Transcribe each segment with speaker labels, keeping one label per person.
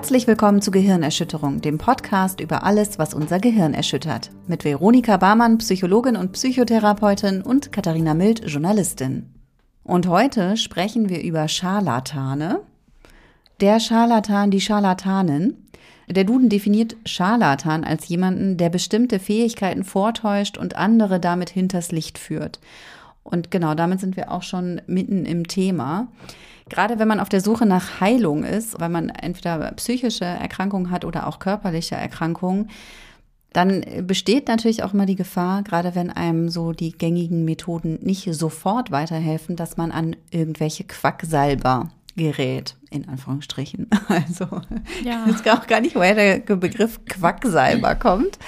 Speaker 1: Herzlich willkommen zu Gehirnerschütterung, dem Podcast über alles, was unser Gehirn erschüttert. Mit Veronika Barmann, Psychologin und Psychotherapeutin und Katharina Mild, Journalistin. Und heute sprechen wir über Scharlatane. Der Scharlatan, die Scharlatanin. Der Duden definiert Scharlatan als jemanden, der bestimmte Fähigkeiten vortäuscht und andere damit hinters Licht führt. Und genau damit sind wir auch schon mitten im Thema. Gerade wenn man auf der Suche nach Heilung ist, weil man entweder psychische Erkrankungen hat oder auch körperliche Erkrankungen, dann besteht natürlich auch immer die Gefahr, gerade wenn einem so die gängigen Methoden nicht sofort weiterhelfen, dass man an irgendwelche Quacksalber gerät, in Anführungsstrichen. Also ja. ich weiß auch gar nicht, woher der Begriff Quacksalber kommt,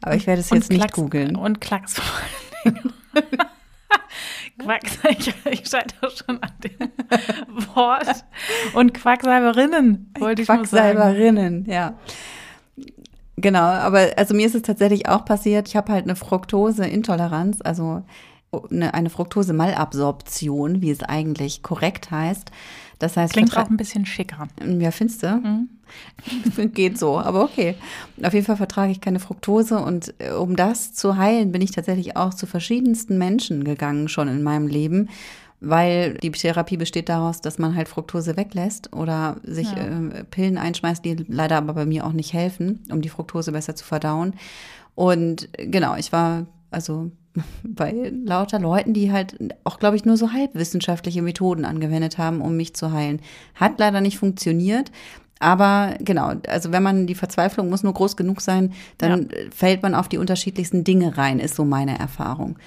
Speaker 1: aber ich werde es jetzt nicht googeln.
Speaker 2: Und Klacks vor. Quacksalber, ich scheitere schon an dem Wort. Und Quacksalberinnen, wollte ich nur sagen.
Speaker 1: Quacksalberinnen, ja. Genau, aber also mir ist es tatsächlich auch passiert, ich habe halt eine Fructoseintoleranz, also eine, eine Fructose-Malabsorption, wie es eigentlich korrekt heißt. Das heißt,
Speaker 2: klingt auch ein bisschen schicker.
Speaker 1: Ja, findest du? Mhm. Geht so, aber okay. Auf jeden Fall vertrage ich keine Fructose und äh, um das zu heilen, bin ich tatsächlich auch zu verschiedensten Menschen gegangen schon in meinem Leben, weil die Therapie besteht daraus, dass man halt Fructose weglässt oder sich ja. äh, Pillen einschmeißt, die leider aber bei mir auch nicht helfen, um die Fructose besser zu verdauen. Und genau, ich war also bei lauter Leuten, die halt auch, glaube ich, nur so halbwissenschaftliche Methoden angewendet haben, um mich zu heilen. Hat leider nicht funktioniert. Aber genau, also wenn man die Verzweiflung muss nur groß genug sein, dann ja. fällt man auf die unterschiedlichsten Dinge rein, ist so meine Erfahrung.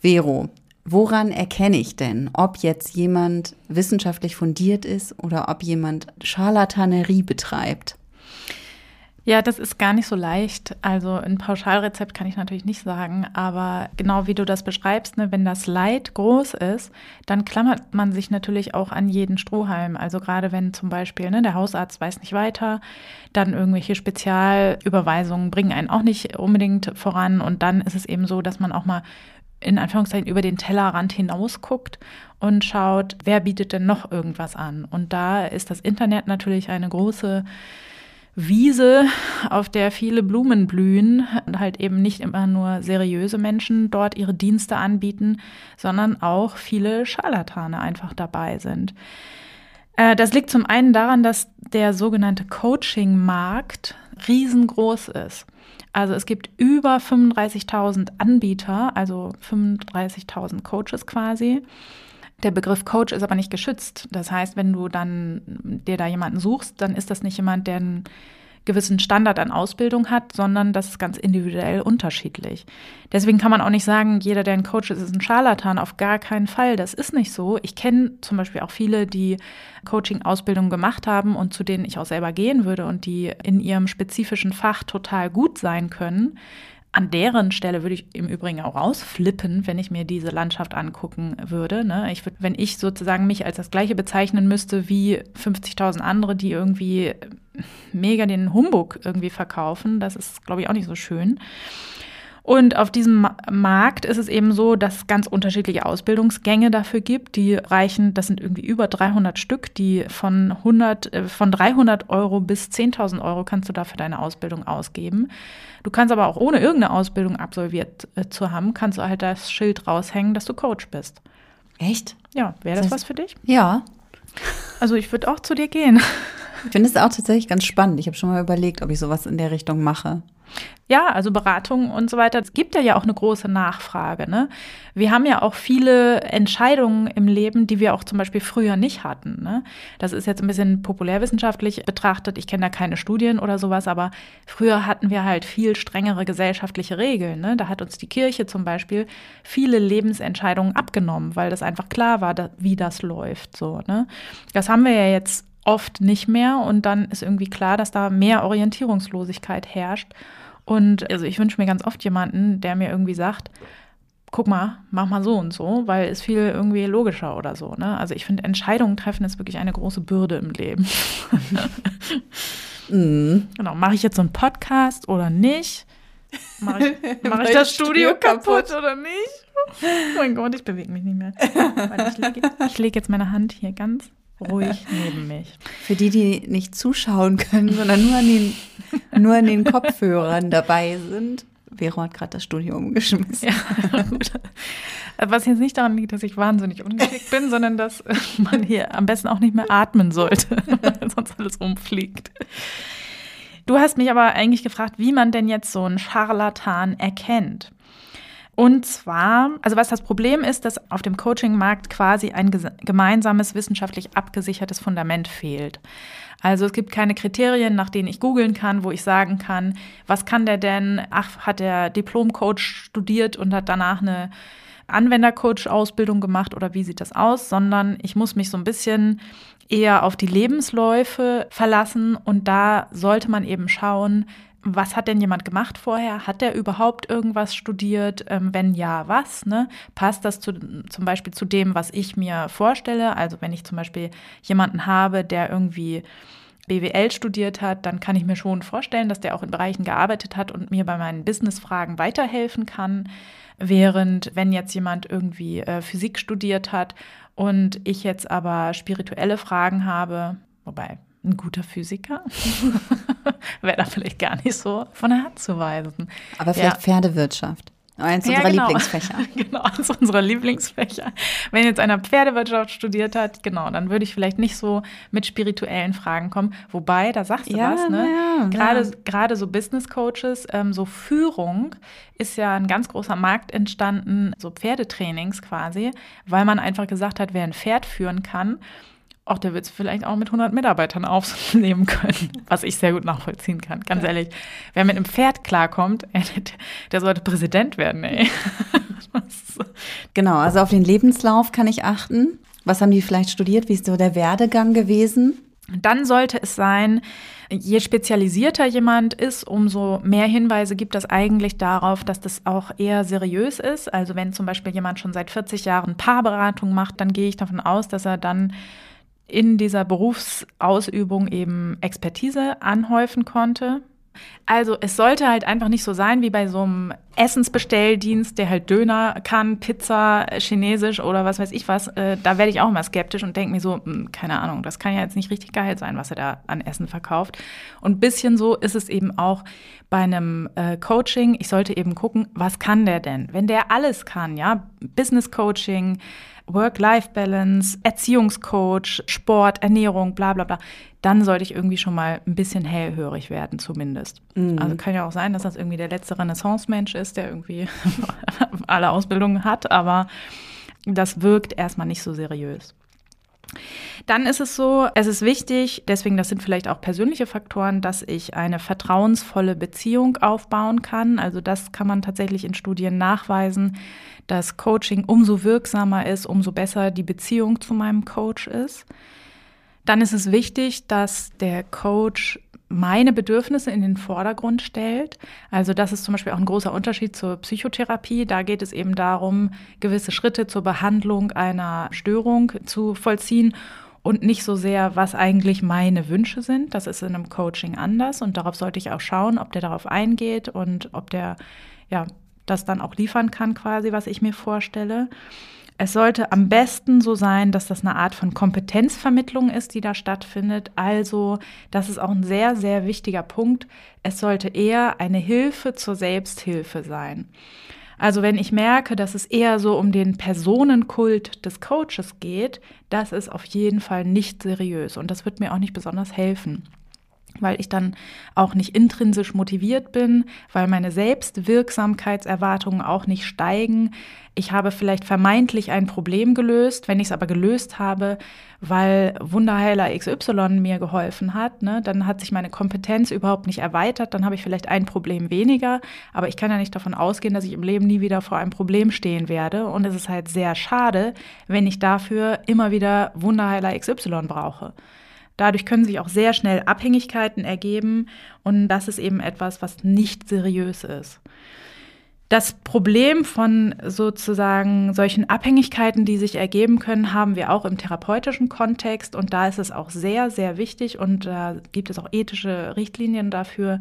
Speaker 1: Vero, woran erkenne ich denn, ob jetzt jemand wissenschaftlich fundiert ist oder ob jemand Scharlatanerie betreibt?
Speaker 2: Ja, das ist gar nicht so leicht. Also ein Pauschalrezept kann ich natürlich nicht sagen, aber genau wie du das beschreibst, ne, wenn das Leid groß ist, dann klammert man sich natürlich auch an jeden Strohhalm. Also gerade wenn zum Beispiel ne, der Hausarzt weiß nicht weiter, dann irgendwelche Spezialüberweisungen bringen einen auch nicht unbedingt voran und dann ist es eben so, dass man auch mal in Anführungszeichen über den Tellerrand hinaus guckt und schaut, wer bietet denn noch irgendwas an. Und da ist das Internet natürlich eine große Wiese, auf der viele Blumen blühen und halt eben nicht immer nur seriöse Menschen dort ihre Dienste anbieten, sondern auch viele Scharlatane einfach dabei sind. Äh, das liegt zum einen daran, dass der sogenannte Coaching-Markt riesengroß ist. Also es gibt über 35.000 Anbieter, also 35.000 Coaches quasi. Der Begriff Coach ist aber nicht geschützt. Das heißt, wenn du dann dir da jemanden suchst, dann ist das nicht jemand, der einen gewissen Standard an Ausbildung hat, sondern das ist ganz individuell unterschiedlich. Deswegen kann man auch nicht sagen, jeder, der ein Coach ist, ist ein Scharlatan. Auf gar keinen Fall. Das ist nicht so. Ich kenne zum Beispiel auch viele, die Coaching-Ausbildung gemacht haben und zu denen ich auch selber gehen würde und die in ihrem spezifischen Fach total gut sein können an deren Stelle würde ich im Übrigen auch rausflippen, wenn ich mir diese Landschaft angucken würde. Ne? Ich würde, wenn ich sozusagen mich als das Gleiche bezeichnen müsste wie 50.000 andere, die irgendwie mega den Humbug irgendwie verkaufen, das ist, glaube ich, auch nicht so schön. Und auf diesem Markt ist es eben so, dass es ganz unterschiedliche Ausbildungsgänge dafür gibt. Die reichen, das sind irgendwie über 300 Stück, die von 100, äh, von 300 Euro bis 10.000 Euro kannst du dafür deine Ausbildung ausgeben. Du kannst aber auch ohne irgendeine Ausbildung absolviert äh, zu haben, kannst du halt das Schild raushängen, dass du Coach bist.
Speaker 1: Echt?
Speaker 2: Ja, wäre das, das was für dich?
Speaker 1: Ja.
Speaker 2: Also ich würde auch zu dir gehen.
Speaker 1: Ich finde es auch tatsächlich ganz spannend. Ich habe schon mal überlegt, ob ich sowas in der Richtung mache.
Speaker 2: Ja, also Beratung und so weiter. Es gibt ja auch eine große Nachfrage. Ne? Wir haben ja auch viele Entscheidungen im Leben, die wir auch zum Beispiel früher nicht hatten. Ne? Das ist jetzt ein bisschen populärwissenschaftlich betrachtet. Ich kenne da keine Studien oder sowas, aber früher hatten wir halt viel strengere gesellschaftliche Regeln. Ne? Da hat uns die Kirche zum Beispiel viele Lebensentscheidungen abgenommen, weil das einfach klar war, wie das läuft. So, ne? Das haben wir ja jetzt oft nicht mehr und dann ist irgendwie klar, dass da mehr Orientierungslosigkeit herrscht. Und also ich wünsche mir ganz oft jemanden, der mir irgendwie sagt, guck mal, mach mal so und so, weil es viel irgendwie logischer oder so. Ne? Also ich finde, Entscheidungen treffen ist wirklich eine große Bürde im Leben. mm. Genau, mache ich jetzt so einen Podcast oder nicht? Mache ich, mach ich das Studio kaputt oder nicht? oh mein Gott, ich bewege mich nicht mehr. ich lege, ich lege jetzt meine Hand hier ganz ruhig neben mich.
Speaker 1: Für die, die nicht zuschauen können, sondern nur an den, nur an den Kopfhörern dabei sind. Vero hat gerade das Studio umgeschmissen. Ja,
Speaker 2: gut. Was jetzt nicht daran liegt, dass ich wahnsinnig ungeschickt bin, sondern dass man hier am besten auch nicht mehr atmen sollte, weil sonst alles umfliegt. Du hast mich aber eigentlich gefragt, wie man denn jetzt so einen Scharlatan erkennt. Und zwar, also was das Problem ist, dass auf dem Coaching-Markt quasi ein gemeinsames wissenschaftlich abgesichertes Fundament fehlt. Also es gibt keine Kriterien, nach denen ich googeln kann, wo ich sagen kann, was kann der denn? Ach, hat der Diplom-Coach studiert und hat danach eine Anwendercoach-Ausbildung gemacht oder wie sieht das aus? Sondern ich muss mich so ein bisschen eher auf die Lebensläufe verlassen und da sollte man eben schauen, was hat denn jemand gemacht vorher? Hat der überhaupt irgendwas studiert? Ähm, wenn ja, was? Ne? Passt das zu, zum Beispiel zu dem, was ich mir vorstelle? Also wenn ich zum Beispiel jemanden habe, der irgendwie BWL studiert hat, dann kann ich mir schon vorstellen, dass der auch in Bereichen gearbeitet hat und mir bei meinen Businessfragen weiterhelfen kann. Während wenn jetzt jemand irgendwie äh, Physik studiert hat und ich jetzt aber spirituelle Fragen habe, wobei ein guter Physiker wäre da vielleicht gar nicht so von der Hand zu weisen.
Speaker 1: Aber vielleicht ja. Pferdewirtschaft. Eins ja, unserer genau. Lieblingsfächer.
Speaker 2: genau, eins unserer Lieblingsfächer. Wenn jetzt einer Pferdewirtschaft studiert hat, genau, dann würde ich vielleicht nicht so mit spirituellen Fragen kommen. Wobei, da sagst du ja, was, ne? Ja, gerade, gerade so Business Coaches, ähm, so Führung ist ja ein ganz großer Markt entstanden, so Pferdetrainings quasi, weil man einfach gesagt hat, wer ein Pferd führen kann, auch der wird es vielleicht auch mit 100 Mitarbeitern aufnehmen können, was ich sehr gut nachvollziehen kann. Ganz ja. ehrlich, wer mit einem Pferd klarkommt, der sollte Präsident werden, ey.
Speaker 1: genau, also auf den Lebenslauf kann ich achten. Was haben die vielleicht studiert? Wie ist so der Werdegang gewesen?
Speaker 2: Dann sollte es sein, je spezialisierter jemand ist, umso mehr Hinweise gibt es eigentlich darauf, dass das auch eher seriös ist. Also wenn zum Beispiel jemand schon seit 40 Jahren Paarberatung macht, dann gehe ich davon aus, dass er dann in dieser Berufsausübung eben Expertise anhäufen konnte. Also es sollte halt einfach nicht so sein wie bei so einem Essensbestelldienst, der halt Döner kann, Pizza, Chinesisch oder was weiß ich was. Äh, da werde ich auch immer skeptisch und denke mir so, hm, keine Ahnung, das kann ja jetzt nicht richtig geil sein, was er da an Essen verkauft. Und ein bisschen so ist es eben auch bei einem äh, Coaching. Ich sollte eben gucken, was kann der denn? Wenn der alles kann, ja, Business Coaching, Work-Life-Balance, Erziehungscoach, Sport, Ernährung, bla bla bla, dann sollte ich irgendwie schon mal ein bisschen hellhörig werden, zumindest. Mhm. Also kann ja auch sein, dass das irgendwie der letzte Renaissance-Mensch ist, der irgendwie alle Ausbildungen hat, aber das wirkt erstmal nicht so seriös. Dann ist es so, es ist wichtig, deswegen das sind vielleicht auch persönliche Faktoren, dass ich eine vertrauensvolle Beziehung aufbauen kann. Also das kann man tatsächlich in Studien nachweisen, dass Coaching umso wirksamer ist, umso besser die Beziehung zu meinem Coach ist. Dann ist es wichtig, dass der Coach meine Bedürfnisse in den Vordergrund stellt. Also das ist zum Beispiel auch ein großer Unterschied zur Psychotherapie. Da geht es eben darum, gewisse Schritte zur Behandlung einer Störung zu vollziehen und nicht so sehr, was eigentlich meine Wünsche sind. Das ist in einem Coaching anders und darauf sollte ich auch schauen, ob der darauf eingeht und ob der ja das dann auch liefern kann, quasi, was ich mir vorstelle. Es sollte am besten so sein, dass das eine Art von Kompetenzvermittlung ist, die da stattfindet. Also, das ist auch ein sehr, sehr wichtiger Punkt. Es sollte eher eine Hilfe zur Selbsthilfe sein. Also wenn ich merke, dass es eher so um den Personenkult des Coaches geht, das ist auf jeden Fall nicht seriös und das wird mir auch nicht besonders helfen weil ich dann auch nicht intrinsisch motiviert bin, weil meine Selbstwirksamkeitserwartungen auch nicht steigen. Ich habe vielleicht vermeintlich ein Problem gelöst, wenn ich es aber gelöst habe, weil Wunderheiler XY mir geholfen hat, ne, dann hat sich meine Kompetenz überhaupt nicht erweitert, dann habe ich vielleicht ein Problem weniger, aber ich kann ja nicht davon ausgehen, dass ich im Leben nie wieder vor einem Problem stehen werde. Und es ist halt sehr schade, wenn ich dafür immer wieder Wunderheiler XY brauche. Dadurch können sich auch sehr schnell Abhängigkeiten ergeben und das ist eben etwas, was nicht seriös ist. Das Problem von sozusagen solchen Abhängigkeiten, die sich ergeben können, haben wir auch im therapeutischen Kontext und da ist es auch sehr, sehr wichtig und da gibt es auch ethische Richtlinien dafür,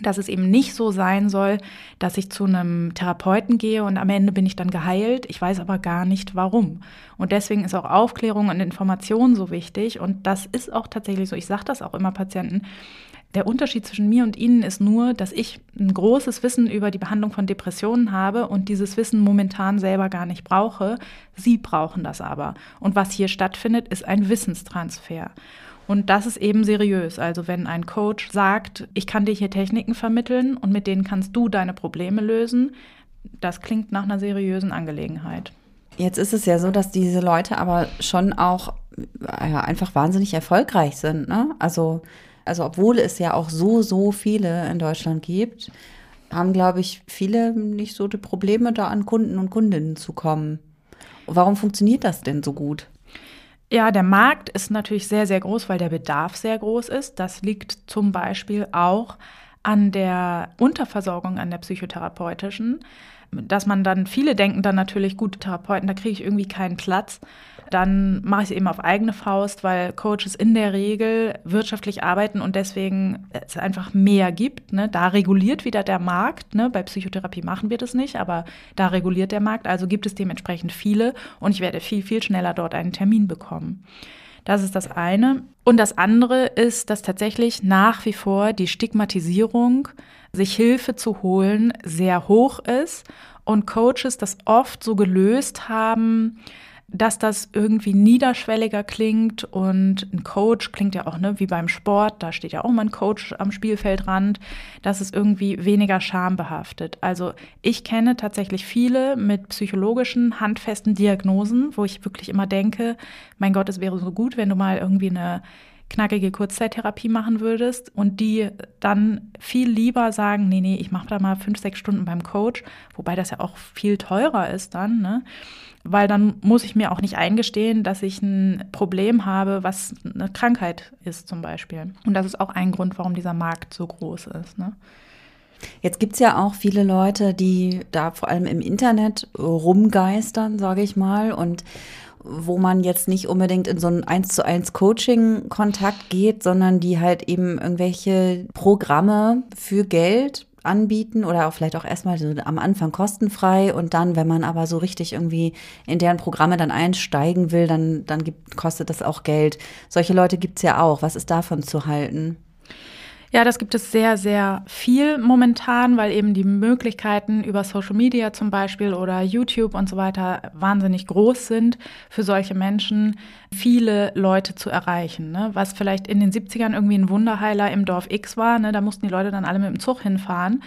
Speaker 2: dass es eben nicht so sein soll, dass ich zu einem Therapeuten gehe und am Ende bin ich dann geheilt. Ich weiß aber gar nicht warum. Und deswegen ist auch Aufklärung und Information so wichtig. Und das ist auch tatsächlich so. Ich sage das auch immer Patienten. Der Unterschied zwischen mir und Ihnen ist nur, dass ich ein großes Wissen über die Behandlung von Depressionen habe und dieses Wissen momentan selber gar nicht brauche. Sie brauchen das aber. Und was hier stattfindet, ist ein Wissenstransfer. Und das ist eben seriös. Also wenn ein Coach sagt, ich kann dir hier Techniken vermitteln und mit denen kannst du deine Probleme lösen, das klingt nach einer seriösen Angelegenheit.
Speaker 1: Jetzt ist es ja so, dass diese Leute aber schon auch ja, einfach wahnsinnig erfolgreich sind. Ne? Also, also obwohl es ja auch so, so viele in Deutschland gibt, haben, glaube ich, viele nicht so die Probleme, da an Kunden und Kundinnen zu kommen. Warum funktioniert das denn so gut?
Speaker 2: Ja, der Markt ist natürlich sehr, sehr groß, weil der Bedarf sehr groß ist. Das liegt zum Beispiel auch an der Unterversorgung an der psychotherapeutischen, dass man dann, viele denken dann natürlich, gute Therapeuten, da kriege ich irgendwie keinen Platz dann mache ich es eben auf eigene Faust, weil Coaches in der Regel wirtschaftlich arbeiten und deswegen es einfach mehr gibt. Ne? Da reguliert wieder der Markt. Ne? Bei Psychotherapie machen wir das nicht, aber da reguliert der Markt. Also gibt es dementsprechend viele und ich werde viel, viel schneller dort einen Termin bekommen. Das ist das eine. Und das andere ist, dass tatsächlich nach wie vor die Stigmatisierung, sich Hilfe zu holen, sehr hoch ist und Coaches das oft so gelöst haben, dass das irgendwie niederschwelliger klingt und ein Coach klingt ja auch ne, wie beim Sport, da steht ja auch mal ein Coach am Spielfeldrand, das ist irgendwie weniger schambehaftet. Also ich kenne tatsächlich viele mit psychologischen, handfesten Diagnosen, wo ich wirklich immer denke, mein Gott, es wäre so gut, wenn du mal irgendwie eine knackige Kurzzeittherapie machen würdest und die dann viel lieber sagen, nee, nee, ich mache da mal fünf, sechs Stunden beim Coach, wobei das ja auch viel teurer ist dann, ne? Weil dann muss ich mir auch nicht eingestehen, dass ich ein Problem habe, was eine Krankheit ist zum Beispiel. Und das ist auch ein Grund, warum dieser Markt so groß ist. Ne?
Speaker 1: Jetzt gibt es ja auch viele Leute, die da vor allem im Internet rumgeistern, sage ich mal, und wo man jetzt nicht unbedingt in so ein eins zu eins Coaching-Kontakt geht, sondern die halt eben irgendwelche Programme für Geld anbieten oder auch vielleicht auch erstmal so am Anfang kostenfrei und dann, wenn man aber so richtig irgendwie in deren Programme dann einsteigen will, dann, dann gibt, kostet das auch Geld. Solche Leute gibt's ja auch. Was ist davon zu halten?
Speaker 2: Ja, das gibt es sehr, sehr viel momentan, weil eben die Möglichkeiten über Social Media zum Beispiel oder YouTube und so weiter wahnsinnig groß sind, für solche Menschen viele Leute zu erreichen. Ne? Was vielleicht in den 70ern irgendwie ein Wunderheiler im Dorf X war, ne? da mussten die Leute dann alle mit dem Zug hinfahren.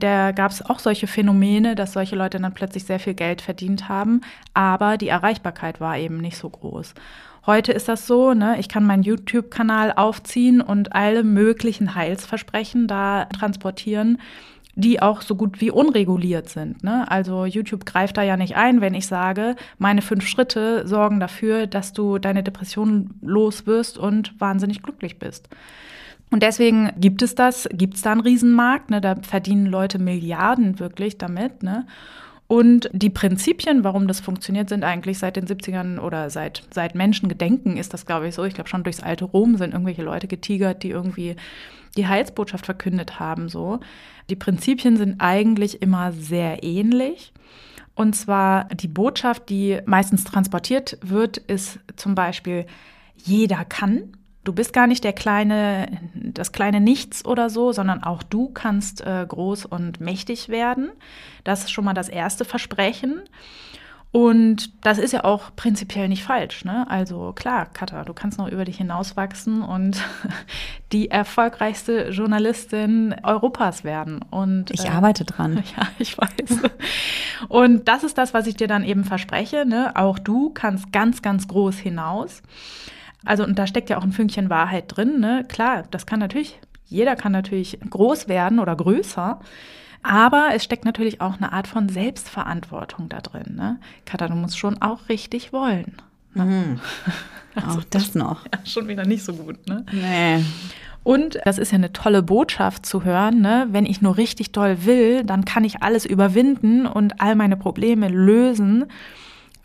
Speaker 2: Da gab es auch solche Phänomene, dass solche Leute dann plötzlich sehr viel Geld verdient haben, aber die Erreichbarkeit war eben nicht so groß. Heute ist das so, ne, ich kann meinen YouTube-Kanal aufziehen und alle möglichen Heilsversprechen da transportieren, die auch so gut wie unreguliert sind. Ne? Also YouTube greift da ja nicht ein, wenn ich sage, meine fünf Schritte sorgen dafür, dass du deine Depression los wirst und wahnsinnig glücklich bist. Und deswegen gibt es das, gibt es da einen Riesenmarkt, ne? da verdienen Leute Milliarden wirklich damit. Ne? Und die Prinzipien, warum das funktioniert, sind eigentlich seit den 70ern oder seit, seit Menschengedenken ist das, glaube ich, so. Ich glaube, schon durchs alte Rom sind irgendwelche Leute getigert, die irgendwie die Heilsbotschaft verkündet haben, so. Die Prinzipien sind eigentlich immer sehr ähnlich. Und zwar die Botschaft, die meistens transportiert wird, ist zum Beispiel, jeder kann. Du bist gar nicht der kleine, das kleine Nichts oder so, sondern auch du kannst äh, groß und mächtig werden. Das ist schon mal das erste Versprechen. Und das ist ja auch prinzipiell nicht falsch. Ne? Also klar, Katha, du kannst noch über dich hinauswachsen und die erfolgreichste Journalistin Europas werden. Und,
Speaker 1: ich äh, arbeite dran.
Speaker 2: Ja, ich weiß. Und das ist das, was ich dir dann eben verspreche. Ne? Auch du kannst ganz, ganz groß hinaus. Also, und da steckt ja auch ein Fünkchen Wahrheit drin. Ne? Klar, das kann natürlich, jeder kann natürlich groß werden oder größer. Aber es steckt natürlich auch eine Art von Selbstverantwortung da drin. Ne? Katha, du musst schon auch richtig wollen.
Speaker 1: Ne? Mhm. Also, auch das noch.
Speaker 2: Ja, schon wieder nicht so gut. Ne?
Speaker 1: Nee.
Speaker 2: Und das ist ja eine tolle Botschaft zu hören, ne? wenn ich nur richtig doll will, dann kann ich alles überwinden und all meine Probleme lösen.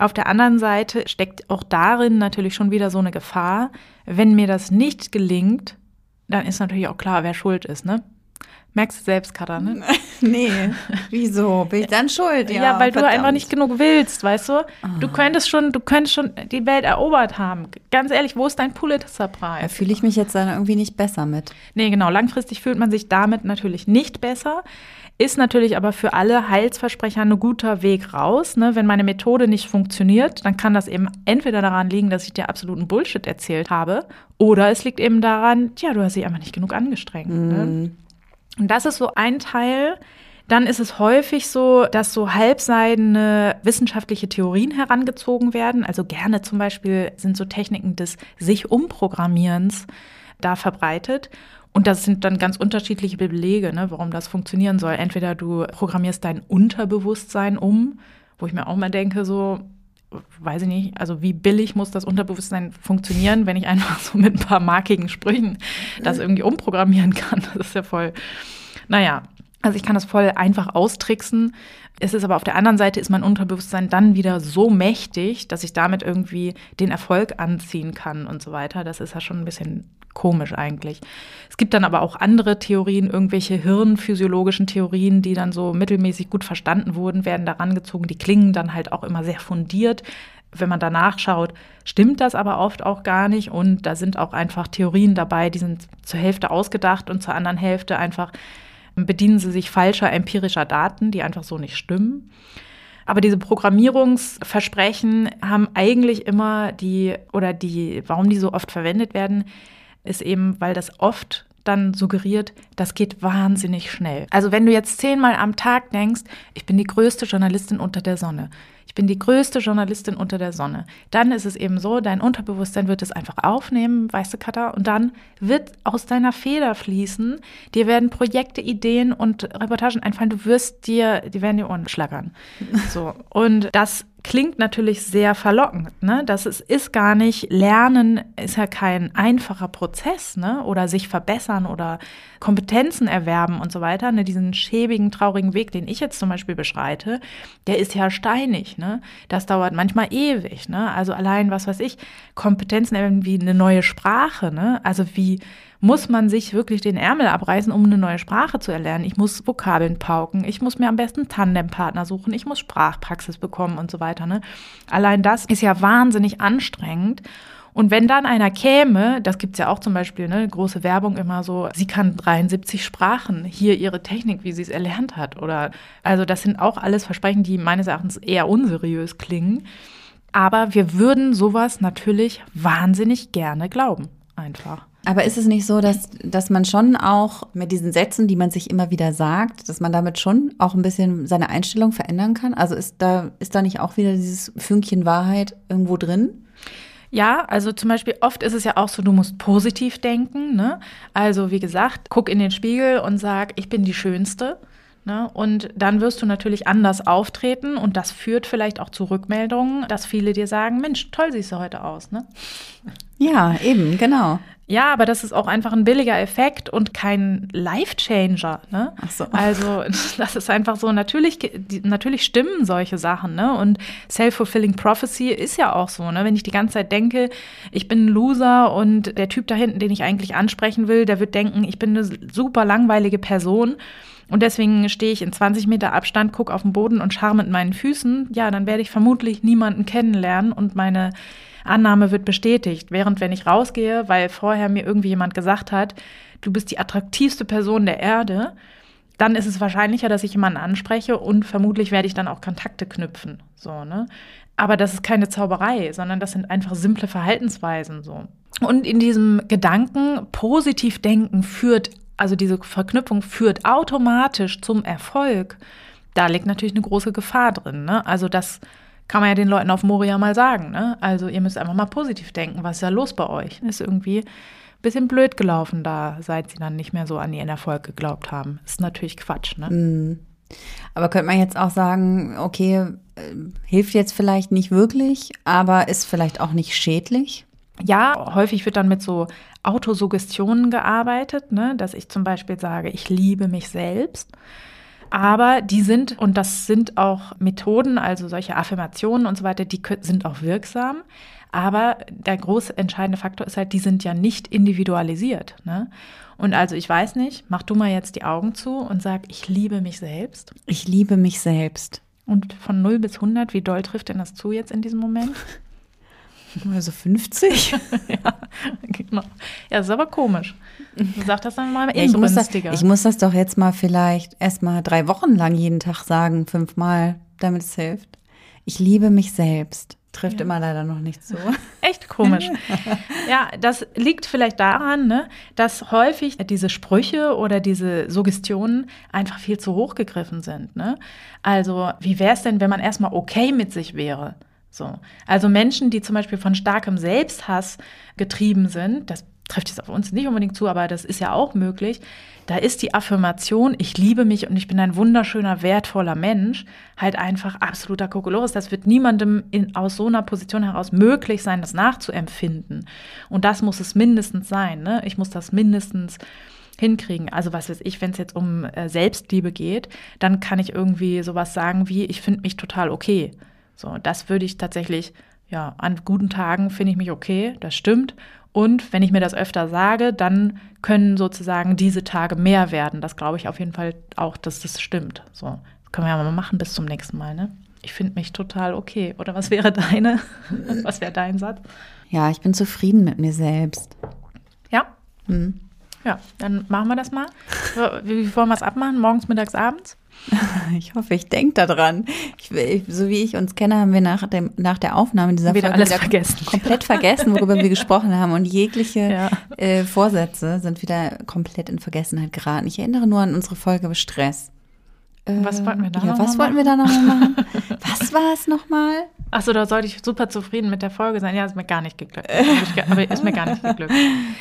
Speaker 2: Auf der anderen Seite steckt auch darin natürlich schon wieder so eine Gefahr. Wenn mir das nicht gelingt, dann ist natürlich auch klar, wer schuld ist. Ne? Merkst du selbst, Katha, ne?
Speaker 1: nee, wieso? Bin ich dann schuld?
Speaker 2: Ja, ja weil verdammt. du einfach nicht genug willst, weißt du? Du ah. könntest schon, du könntest schon die Welt erobert haben. Ganz ehrlich, wo ist dein Pulitzer-Preis?
Speaker 1: Da fühle ich mich jetzt dann irgendwie nicht besser mit.
Speaker 2: Nee, genau. Langfristig fühlt man sich damit natürlich nicht besser. Ist natürlich aber für alle Heilsversprecher ein guter Weg raus. Ne? Wenn meine Methode nicht funktioniert, dann kann das eben entweder daran liegen, dass ich dir absoluten Bullshit erzählt habe, oder es liegt eben daran, tja, du hast dich einfach nicht genug angestrengt. Ne? Mhm. Und das ist so ein Teil. Dann ist es häufig so, dass so halbseidene wissenschaftliche Theorien herangezogen werden. Also gerne zum Beispiel sind so Techniken des sich umprogrammierens da verbreitet. Und das sind dann ganz unterschiedliche Belege, ne, warum das funktionieren soll. Entweder du programmierst dein Unterbewusstsein um, wo ich mir auch mal denke, so, weiß ich nicht, also wie billig muss das Unterbewusstsein funktionieren, wenn ich einfach so mit ein paar markigen Sprüchen das irgendwie umprogrammieren kann. Das ist ja voll, naja, also ich kann das voll einfach austricksen. Es ist aber auf der anderen Seite ist mein Unterbewusstsein dann wieder so mächtig, dass ich damit irgendwie den Erfolg anziehen kann und so weiter. Das ist ja schon ein bisschen komisch eigentlich. Es gibt dann aber auch andere Theorien, irgendwelche hirnphysiologischen Theorien, die dann so mittelmäßig gut verstanden wurden, werden daran gezogen. Die klingen dann halt auch immer sehr fundiert. Wenn man danach schaut, stimmt das aber oft auch gar nicht. Und da sind auch einfach Theorien dabei, die sind zur Hälfte ausgedacht und zur anderen Hälfte einfach bedienen sie sich falscher empirischer Daten, die einfach so nicht stimmen. Aber diese Programmierungsversprechen haben eigentlich immer die, oder die, warum die so oft verwendet werden, ist eben, weil das oft dann suggeriert, das geht wahnsinnig schnell. Also wenn du jetzt zehnmal am Tag denkst, ich bin die größte Journalistin unter der Sonne, ich bin die größte Journalistin unter der Sonne, dann ist es eben so, dein Unterbewusstsein wird es einfach aufnehmen, weißt du, Katha, und dann wird aus deiner Feder fließen, dir werden Projekte, Ideen und Reportagen einfallen, du wirst dir, die werden dir Ohren schlackern. So. Und das klingt natürlich sehr verlockend. Ne? Das ist, ist gar nicht, Lernen ist ja kein einfacher Prozess ne? oder sich verbessern oder Kompetenzen erwerben und so weiter. Ne? Diesen schäbigen, traurigen Weg, den ich jetzt zum Beispiel beschreite, der ist ja steinig. Ne? Das dauert manchmal ewig. Ne? Also allein, was weiß ich, Kompetenzen erwerben wie eine neue Sprache. Ne? Also wie muss man sich wirklich den Ärmel abreißen, um eine neue Sprache zu erlernen. Ich muss Vokabeln pauken, ich muss mir am besten Tandempartner suchen, ich muss Sprachpraxis bekommen und so weiter. Ne? Allein das ist ja wahnsinnig anstrengend. Und wenn dann einer käme, das gibt's ja auch zum Beispiel, ne, große Werbung immer so, sie kann 73 Sprachen, hier ihre Technik, wie sie es erlernt hat. Oder also das sind auch alles Versprechen, die meines Erachtens eher unseriös klingen. Aber wir würden sowas natürlich wahnsinnig gerne glauben. Einfach.
Speaker 1: Aber ist es nicht so, dass, dass man schon auch mit diesen Sätzen, die man sich immer wieder sagt, dass man damit schon auch ein bisschen seine Einstellung verändern kann? Also ist da, ist da nicht auch wieder dieses Fünkchen Wahrheit irgendwo drin?
Speaker 2: Ja, also zum Beispiel oft ist es ja auch so, du musst positiv denken. Ne? Also wie gesagt, guck in den Spiegel und sag, ich bin die Schönste. Ne? Und dann wirst du natürlich anders auftreten und das führt vielleicht auch zu Rückmeldungen, dass viele dir sagen, Mensch, toll siehst du heute aus. Ne?
Speaker 1: Ja, eben, genau.
Speaker 2: Ja, aber das ist auch einfach ein billiger Effekt und kein Life-Changer. Ne? Ach so. Also das ist einfach so, natürlich, natürlich stimmen solche Sachen. Ne? Und Self-Fulfilling Prophecy ist ja auch so. Ne? Wenn ich die ganze Zeit denke, ich bin ein Loser und der Typ da hinten, den ich eigentlich ansprechen will, der wird denken, ich bin eine super langweilige Person. Und deswegen stehe ich in 20 Meter Abstand, gucke auf den Boden und scharre mit meinen Füßen. Ja, dann werde ich vermutlich niemanden kennenlernen und meine Annahme wird bestätigt. Während wenn ich rausgehe, weil vorher mir irgendwie jemand gesagt hat, du bist die attraktivste Person der Erde, dann ist es wahrscheinlicher, dass ich jemanden anspreche und vermutlich werde ich dann auch Kontakte knüpfen. So, ne? Aber das ist keine Zauberei, sondern das sind einfach simple Verhaltensweisen so. Und in diesem Gedanken, positiv denken führt, also diese Verknüpfung führt automatisch zum Erfolg. Da liegt natürlich eine große Gefahr drin. Ne? Also das kann man ja den Leuten auf Moria mal sagen. Ne? Also ihr müsst einfach mal positiv denken. Was ist da los bei euch? Ist irgendwie ein bisschen blöd gelaufen da, seit sie dann nicht mehr so an ihren Erfolg geglaubt haben. Ist natürlich Quatsch. Ne?
Speaker 1: Mhm. Aber könnte man jetzt auch sagen, okay, äh, hilft jetzt vielleicht nicht wirklich, aber ist vielleicht auch nicht schädlich?
Speaker 2: Ja, häufig wird dann mit so Autosuggestionen gearbeitet, ne? dass ich zum Beispiel sage, ich liebe mich selbst. Aber die sind, und das sind auch Methoden, also solche Affirmationen und so weiter, die sind auch wirksam. Aber der große entscheidende Faktor ist halt, die sind ja nicht individualisiert. Ne? Und also ich weiß nicht, mach du mal jetzt die Augen zu und sag, ich liebe mich selbst.
Speaker 1: Ich liebe mich selbst.
Speaker 2: Und von 0 bis 100, wie doll trifft denn das zu jetzt in diesem Moment?
Speaker 1: Also 50?
Speaker 2: ja, genau. Ja, das ist aber komisch. Sag das dann mal
Speaker 1: ja, ich, muss das, ich muss das doch jetzt mal vielleicht erst mal drei Wochen lang jeden Tag sagen, fünfmal, damit es hilft. Ich liebe mich selbst. Trifft ja. immer leider noch nicht so.
Speaker 2: Echt komisch. ja, das liegt vielleicht daran, ne, dass häufig diese Sprüche oder diese Suggestionen einfach viel zu hoch gegriffen sind. Ne? Also, wie wäre es denn, wenn man erstmal okay mit sich wäre? So. Also Menschen, die zum Beispiel von starkem Selbsthass getrieben sind, das trifft jetzt auf uns nicht unbedingt zu, aber das ist ja auch möglich. Da ist die Affirmation, ich liebe mich und ich bin ein wunderschöner, wertvoller Mensch, halt einfach absoluter Kokolores. Das wird niemandem in, aus so einer Position heraus möglich sein, das nachzuempfinden. Und das muss es mindestens sein. Ne? Ich muss das mindestens hinkriegen. Also was weiß ich, wenn es jetzt um äh, Selbstliebe geht, dann kann ich irgendwie sowas sagen wie, ich finde mich total okay. So, das würde ich tatsächlich, ja, an guten Tagen finde ich mich okay, das stimmt. Und wenn ich mir das öfter sage, dann können sozusagen diese Tage mehr werden. Das glaube ich auf jeden Fall auch, dass das stimmt. So, das können wir ja mal machen bis zum nächsten Mal, ne? Ich finde mich total okay. Oder was wäre deine? was wäre dein Satz?
Speaker 1: Ja, ich bin zufrieden mit mir selbst.
Speaker 2: Ja? Mhm. Ja, dann machen wir das mal. Wie, wie wollen wir es abmachen? Morgens, mittags, abends?
Speaker 1: Ich hoffe, ich denke daran. Ich, so wie ich uns kenne, haben wir nach, dem, nach der Aufnahme dieser
Speaker 2: wieder Folge alles vergessen.
Speaker 1: komplett vergessen, worüber wir gesprochen haben. Und jegliche ja. äh, Vorsätze sind wieder komplett in Vergessenheit geraten. Ich erinnere nur an unsere Folge über Stress.
Speaker 2: Was wollten wir da
Speaker 1: ja, was wollten wir da nochmal machen? was war es nochmal?
Speaker 2: Achso, da sollte ich super zufrieden mit der Folge sein. Ja, ist mir gar nicht geglückt. Aber ist mir gar nicht geglückt.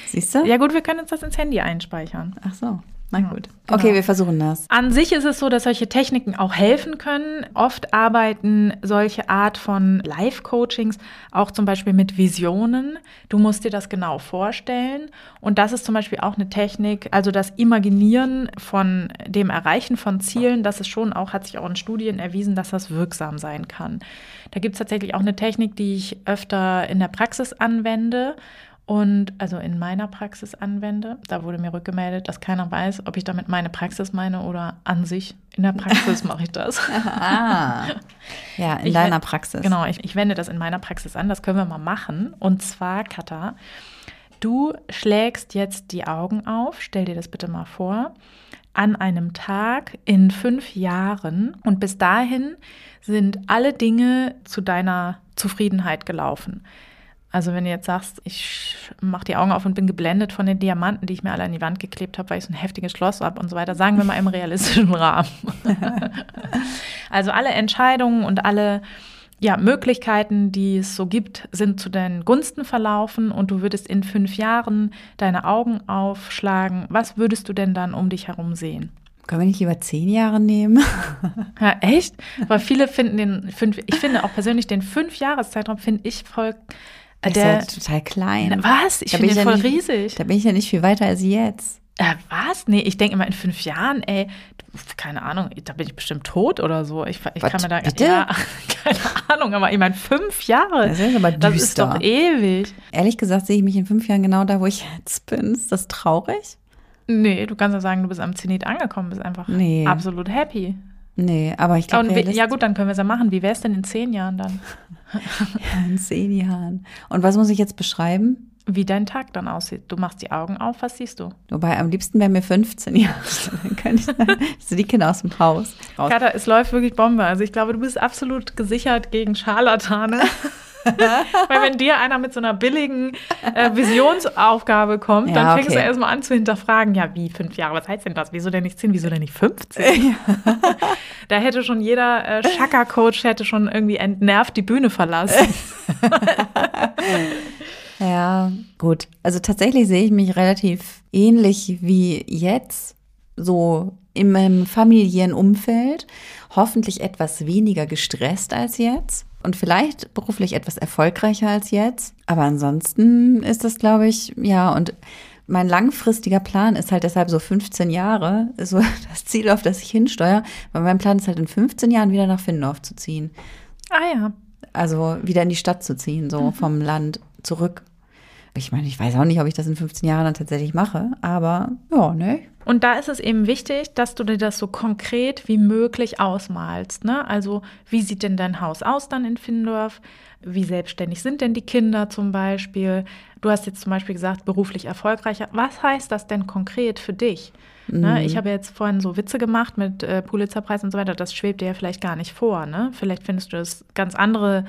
Speaker 1: Siehst du?
Speaker 2: Ja gut, wir können uns das ins Handy einspeichern.
Speaker 1: Ach so. Na gut. Genau. Okay, wir versuchen das.
Speaker 2: An sich ist es so, dass solche Techniken auch helfen können. Oft arbeiten solche Art von Live-Coachings auch zum Beispiel mit Visionen. Du musst dir das genau vorstellen. Und das ist zum Beispiel auch eine Technik, also das Imaginieren von dem Erreichen von Zielen, das ist schon auch, hat sich auch in Studien erwiesen, dass das wirksam sein kann. Da gibt es tatsächlich auch eine Technik, die ich öfter in der Praxis anwende und also in meiner Praxis anwende. Da wurde mir rückgemeldet, dass keiner weiß, ob ich damit meine Praxis meine oder an sich in der Praxis mache ich das.
Speaker 1: ah. Ja, in ich deiner Praxis.
Speaker 2: Genau, ich, ich wende das in meiner Praxis an. Das können wir mal machen. Und zwar, Katha, du schlägst jetzt die Augen auf. Stell dir das bitte mal vor. An einem Tag in fünf Jahren. Und bis dahin sind alle Dinge zu deiner Zufriedenheit gelaufen. Also wenn du jetzt sagst, ich mache die Augen auf und bin geblendet von den Diamanten, die ich mir alle an die Wand geklebt habe, weil ich so ein heftiges Schloss habe und so weiter, sagen wir mal im realistischen Rahmen. also alle Entscheidungen und alle ja, Möglichkeiten, die es so gibt, sind zu deinen Gunsten verlaufen und du würdest in fünf Jahren deine Augen aufschlagen. Was würdest du denn dann um dich herum sehen?
Speaker 1: Können wir nicht lieber zehn Jahre nehmen?
Speaker 2: Ja, echt? Weil viele finden den fünf, ich finde auch persönlich den fünf Jahreszeitraum finde ich voll
Speaker 1: der, ist ja total klein.
Speaker 2: Was? Ich finde den ja voll nicht, riesig.
Speaker 1: Da bin ich ja nicht viel weiter als jetzt.
Speaker 2: Äh, was? Nee, ich denke immer in fünf Jahren, ey, keine Ahnung, da bin ich bestimmt tot oder so. Ich, ich kann mir da
Speaker 1: bitte? Ja,
Speaker 2: keine Ahnung, aber ich meine, fünf Jahre.
Speaker 1: Das ist aber düster.
Speaker 2: Das ist doch ewig.
Speaker 1: Ehrlich gesagt sehe ich mich in fünf Jahren genau da, wo ich jetzt bin. Ist das traurig?
Speaker 2: Nee, du kannst ja sagen, du bist am Zenit angekommen, bist einfach nee. absolut happy.
Speaker 1: Nee, aber ich glaube.
Speaker 2: Ja, gut, dann können wir es ja machen. Wie wäre es denn in zehn Jahren dann?
Speaker 1: Ja, in zehn Jahren. Und was muss ich jetzt beschreiben?
Speaker 2: Wie dein Tag dann aussieht. Du machst die Augen auf, was siehst du?
Speaker 1: Wobei am liebsten wären mir 15 Jahre. Dann kann ich so die Kinder aus dem Haus.
Speaker 2: Raus. Kata, es läuft wirklich Bombe. Also ich glaube, du bist absolut gesichert gegen Scharlatane. Weil wenn dir einer mit so einer billigen äh, Visionsaufgabe kommt, ja, dann fängst okay. du erstmal an zu hinterfragen, ja, wie fünf Jahre, was heißt denn das? Wieso denn nicht zehn, wieso denn nicht 15? da hätte schon jeder äh, Chakra-Coach hätte schon irgendwie entnervt die Bühne verlassen.
Speaker 1: ja, gut. Also tatsächlich sehe ich mich relativ ähnlich wie jetzt, so in meinem familiären Umfeld, hoffentlich etwas weniger gestresst als jetzt und vielleicht beruflich etwas erfolgreicher als jetzt. Aber ansonsten ist das, glaube ich, ja, und mein langfristiger Plan ist halt deshalb so 15 Jahre, ist so das Ziel, auf das ich hinsteuere. Weil mein Plan ist halt in 15 Jahren wieder nach Finnendorf zu ziehen.
Speaker 2: Ah ja.
Speaker 1: Also wieder in die Stadt zu ziehen, so mhm. vom Land zurück. Ich meine, ich weiß auch nicht, ob ich das in 15 Jahren dann tatsächlich mache, aber ja, ne?
Speaker 2: Und da ist es eben wichtig, dass du dir das so konkret wie möglich ausmalst. Ne? Also, wie sieht denn dein Haus aus dann in Findorf? Wie selbstständig sind denn die Kinder zum Beispiel? Du hast jetzt zum Beispiel gesagt, beruflich erfolgreicher. Was heißt das denn konkret für dich? Ne? Mhm. Ne? Ich habe jetzt vorhin so Witze gemacht mit äh, Pulitzerpreis und so weiter. Das schwebt dir ja vielleicht gar nicht vor. Ne? Vielleicht findest du das ganz andere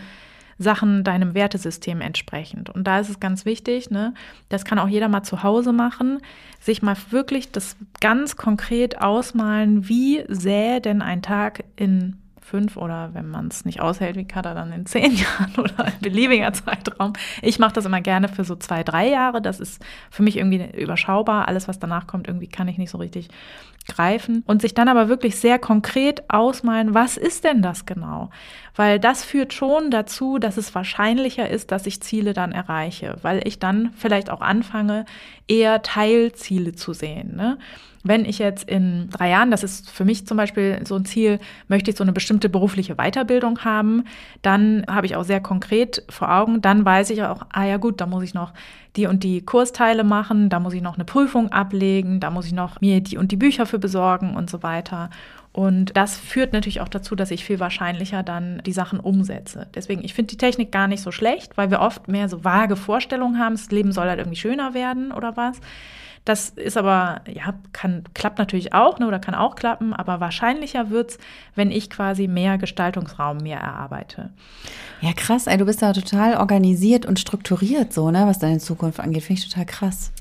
Speaker 2: Sachen deinem Wertesystem entsprechend. Und da ist es ganz wichtig, ne, das kann auch jeder mal zu Hause machen, sich mal wirklich das ganz konkret ausmalen, wie sähe denn ein Tag in fünf oder wenn man es nicht aushält wie Kader, dann in zehn Jahren oder ein beliebiger Zeitraum. Ich mache das immer gerne für so zwei, drei Jahre. Das ist für mich irgendwie überschaubar. Alles, was danach kommt, irgendwie kann ich nicht so richtig greifen. Und sich dann aber wirklich sehr konkret ausmalen, was ist denn das genau? Weil das führt schon dazu, dass es wahrscheinlicher ist, dass ich Ziele dann erreiche, weil ich dann vielleicht auch anfange, eher Teilziele zu sehen. Ne? Wenn ich jetzt in drei Jahren, das ist für mich zum Beispiel so ein Ziel, möchte ich so eine bestimmte berufliche Weiterbildung haben, dann habe ich auch sehr konkret vor Augen, dann weiß ich auch, ah ja gut, da muss ich noch die und die Kursteile machen, da muss ich noch eine Prüfung ablegen, da muss ich noch mir die und die Bücher für besorgen und so weiter. Und das führt natürlich auch dazu, dass ich viel wahrscheinlicher dann die Sachen umsetze. Deswegen, ich finde die Technik gar nicht so schlecht, weil wir oft mehr so vage Vorstellungen haben, das Leben soll halt irgendwie schöner werden oder was. Das ist aber, ja, kann, klappt natürlich auch, ne, oder kann auch klappen, aber wahrscheinlicher wird es, wenn ich quasi mehr Gestaltungsraum mir erarbeite.
Speaker 1: Ja, krass, ey, du bist da total organisiert und strukturiert so, ne, was deine Zukunft angeht. Finde ich total krass.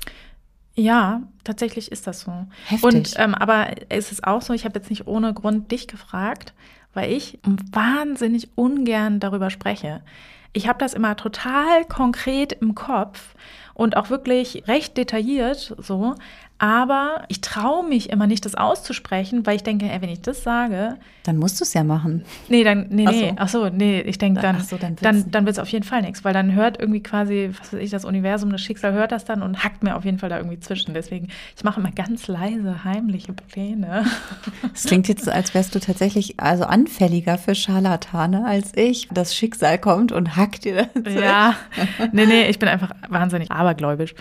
Speaker 2: Ja, tatsächlich ist das so.
Speaker 1: Heftig.
Speaker 2: Und ähm, aber es ist auch so, ich habe jetzt nicht ohne Grund dich gefragt, weil ich wahnsinnig ungern darüber spreche. Ich habe das immer total konkret im Kopf und auch wirklich recht detailliert so. Aber ich traue mich immer nicht, das auszusprechen, weil ich denke, ey, wenn ich das sage.
Speaker 1: Dann musst du es ja machen.
Speaker 2: Nee, dann, nee, nee. Ach so, nee, ich denke, dann, so, dann, dann, dann wird es auf jeden Fall nichts, weil dann hört irgendwie quasi, was weiß ich, das Universum, das Schicksal hört das dann und hackt mir auf jeden Fall da irgendwie zwischen. Deswegen, ich mache immer ganz leise, heimliche Pläne.
Speaker 1: Es klingt jetzt, als wärst du tatsächlich also anfälliger für Scharlatane als ich. Das Schicksal kommt und hackt dir
Speaker 2: das. Ja, nee, nee, ich bin einfach wahnsinnig abergläubisch.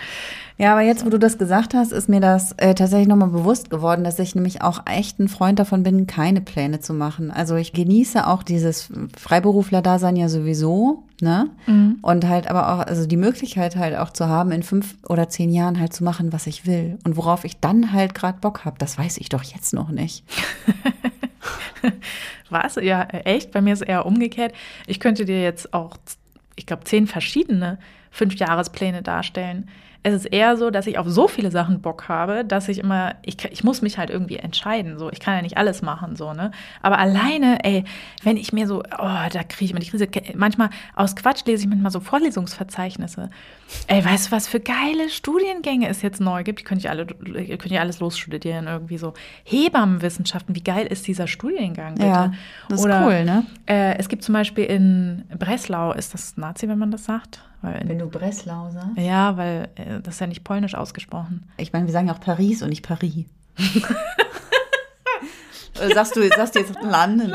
Speaker 1: Ja, aber jetzt, wo du das gesagt hast, ist mir das äh, tatsächlich nochmal bewusst geworden, dass ich nämlich auch echt ein Freund davon bin, keine Pläne zu machen. Also ich genieße auch dieses Freiberufler-Dasein ja sowieso, ne? Mhm. Und halt aber auch, also die Möglichkeit halt auch zu haben, in fünf oder zehn Jahren halt zu machen, was ich will. Und worauf ich dann halt gerade Bock habe, das weiß ich doch jetzt noch nicht.
Speaker 2: Was? Ja, echt? Bei mir ist es eher umgekehrt. Ich könnte dir jetzt auch, ich glaube, zehn verschiedene Fünfjahrespläne darstellen es ist eher so, dass ich auf so viele Sachen Bock habe, dass ich immer, ich, ich muss mich halt irgendwie entscheiden. So, ich kann ja nicht alles machen, so, ne? Aber alleine, ey, wenn ich mir so, oh, da kriege ich immer die Krise. Manchmal aus Quatsch lese ich manchmal so Vorlesungsverzeichnisse. Ey, weißt du, was für geile Studiengänge es jetzt neu gibt? Die könnt ihr alle, könnt ihr alles losstudieren, irgendwie so. Hebammenwissenschaften, wie geil ist dieser Studiengang, bitte?
Speaker 1: Ja, das ist Oder, cool, ne?
Speaker 2: Äh, es gibt zum Beispiel in Breslau, ist das Nazi, wenn man das sagt?
Speaker 1: In, wenn du Breslau sagst?
Speaker 2: Ja, weil äh, das ist ja nicht polnisch ausgesprochen.
Speaker 1: Ich meine, wir sagen ja auch Paris und nicht Paris. sagst du, sagst du jetzt Landen?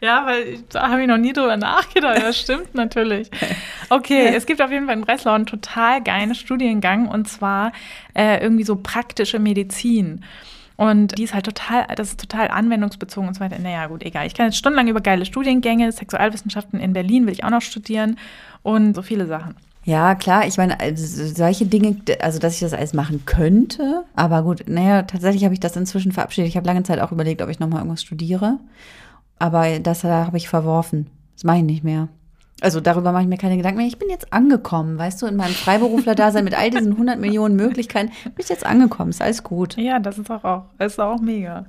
Speaker 2: Ja, weil da habe ich noch nie drüber nachgedacht. Das stimmt natürlich. Okay, es gibt auf jeden Fall in Breslau einen total geilen Studiengang und zwar äh, irgendwie so praktische Medizin. Und die ist halt total, das ist total anwendungsbezogen und so weiter. Naja, gut, egal. Ich kann jetzt stundenlang über geile Studiengänge, Sexualwissenschaften in Berlin will ich auch noch studieren und so viele Sachen.
Speaker 1: Ja, klar, ich meine, also solche Dinge, also dass ich das alles machen könnte, aber gut, naja, tatsächlich habe ich das inzwischen verabschiedet. Ich habe lange Zeit auch überlegt, ob ich nochmal irgendwas studiere, aber das habe ich verworfen. Das mache ich nicht mehr. Also darüber mache ich mir keine Gedanken mehr. Ich bin jetzt angekommen, weißt du, in meinem Freiberufler-Dasein mit all diesen 100 Millionen Möglichkeiten bin ich jetzt angekommen. Ist alles gut.
Speaker 2: Ja, das ist auch, auch, ist auch mega.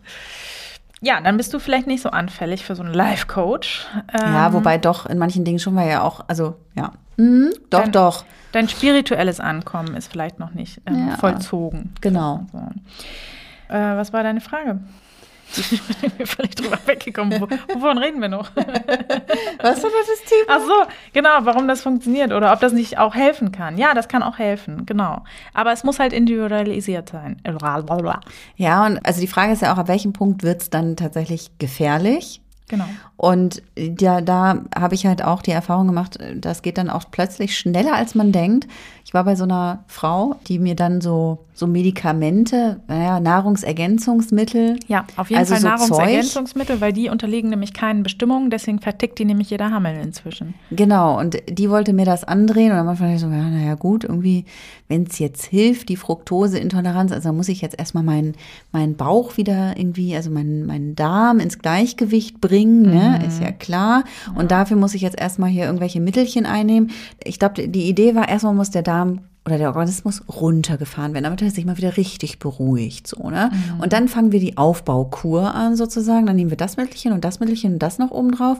Speaker 2: Ja, dann bist du vielleicht nicht so anfällig für so einen Life-Coach.
Speaker 1: Ähm, ja, wobei doch in manchen Dingen schon mal ja auch, also ja, mhm, doch,
Speaker 2: dein,
Speaker 1: doch.
Speaker 2: Dein spirituelles Ankommen ist vielleicht noch nicht ähm, ja, vollzogen.
Speaker 1: Genau. So.
Speaker 2: Äh, was war deine Frage? Ich bin völlig drüber weggekommen. Wovon reden wir noch?
Speaker 1: Was war das Thema?
Speaker 2: Ach so, genau, warum das funktioniert oder ob das nicht auch helfen kann. Ja, das kann auch helfen, genau. Aber es muss halt individualisiert sein.
Speaker 1: Ja, und also die Frage ist ja auch, ab welchem Punkt wird es dann tatsächlich gefährlich?
Speaker 2: Genau.
Speaker 1: Und ja, da habe ich halt auch die Erfahrung gemacht, das geht dann auch plötzlich schneller, als man denkt. Ich war bei so einer Frau, die mir dann so, so Medikamente, naja, Nahrungsergänzungsmittel.
Speaker 2: Ja, auf jeden
Speaker 1: also
Speaker 2: Fall
Speaker 1: so
Speaker 2: Nahrungsergänzungsmittel, Zeug. weil die unterliegen nämlich keinen Bestimmungen, deswegen vertickt die nämlich jeder Hammel inzwischen.
Speaker 1: Genau, und die wollte mir das andrehen und dann fand ich so, ja, naja, gut, irgendwie, wenn es jetzt hilft, die Fructoseintoleranz, also muss ich jetzt erstmal meinen, meinen Bauch wieder irgendwie, also meinen, meinen Darm ins Gleichgewicht bringen, ne? Mhm. ist ja klar. Und dafür muss ich jetzt erstmal hier irgendwelche Mittelchen einnehmen. Ich glaube, die Idee war, erstmal muss der Darm oder der Organismus runtergefahren werden, damit er sich mal wieder richtig beruhigt. So, ne? Mhm. Und dann fangen wir die Aufbaukur an, sozusagen. Dann nehmen wir das Mittelchen und das Mittelchen und das noch oben drauf.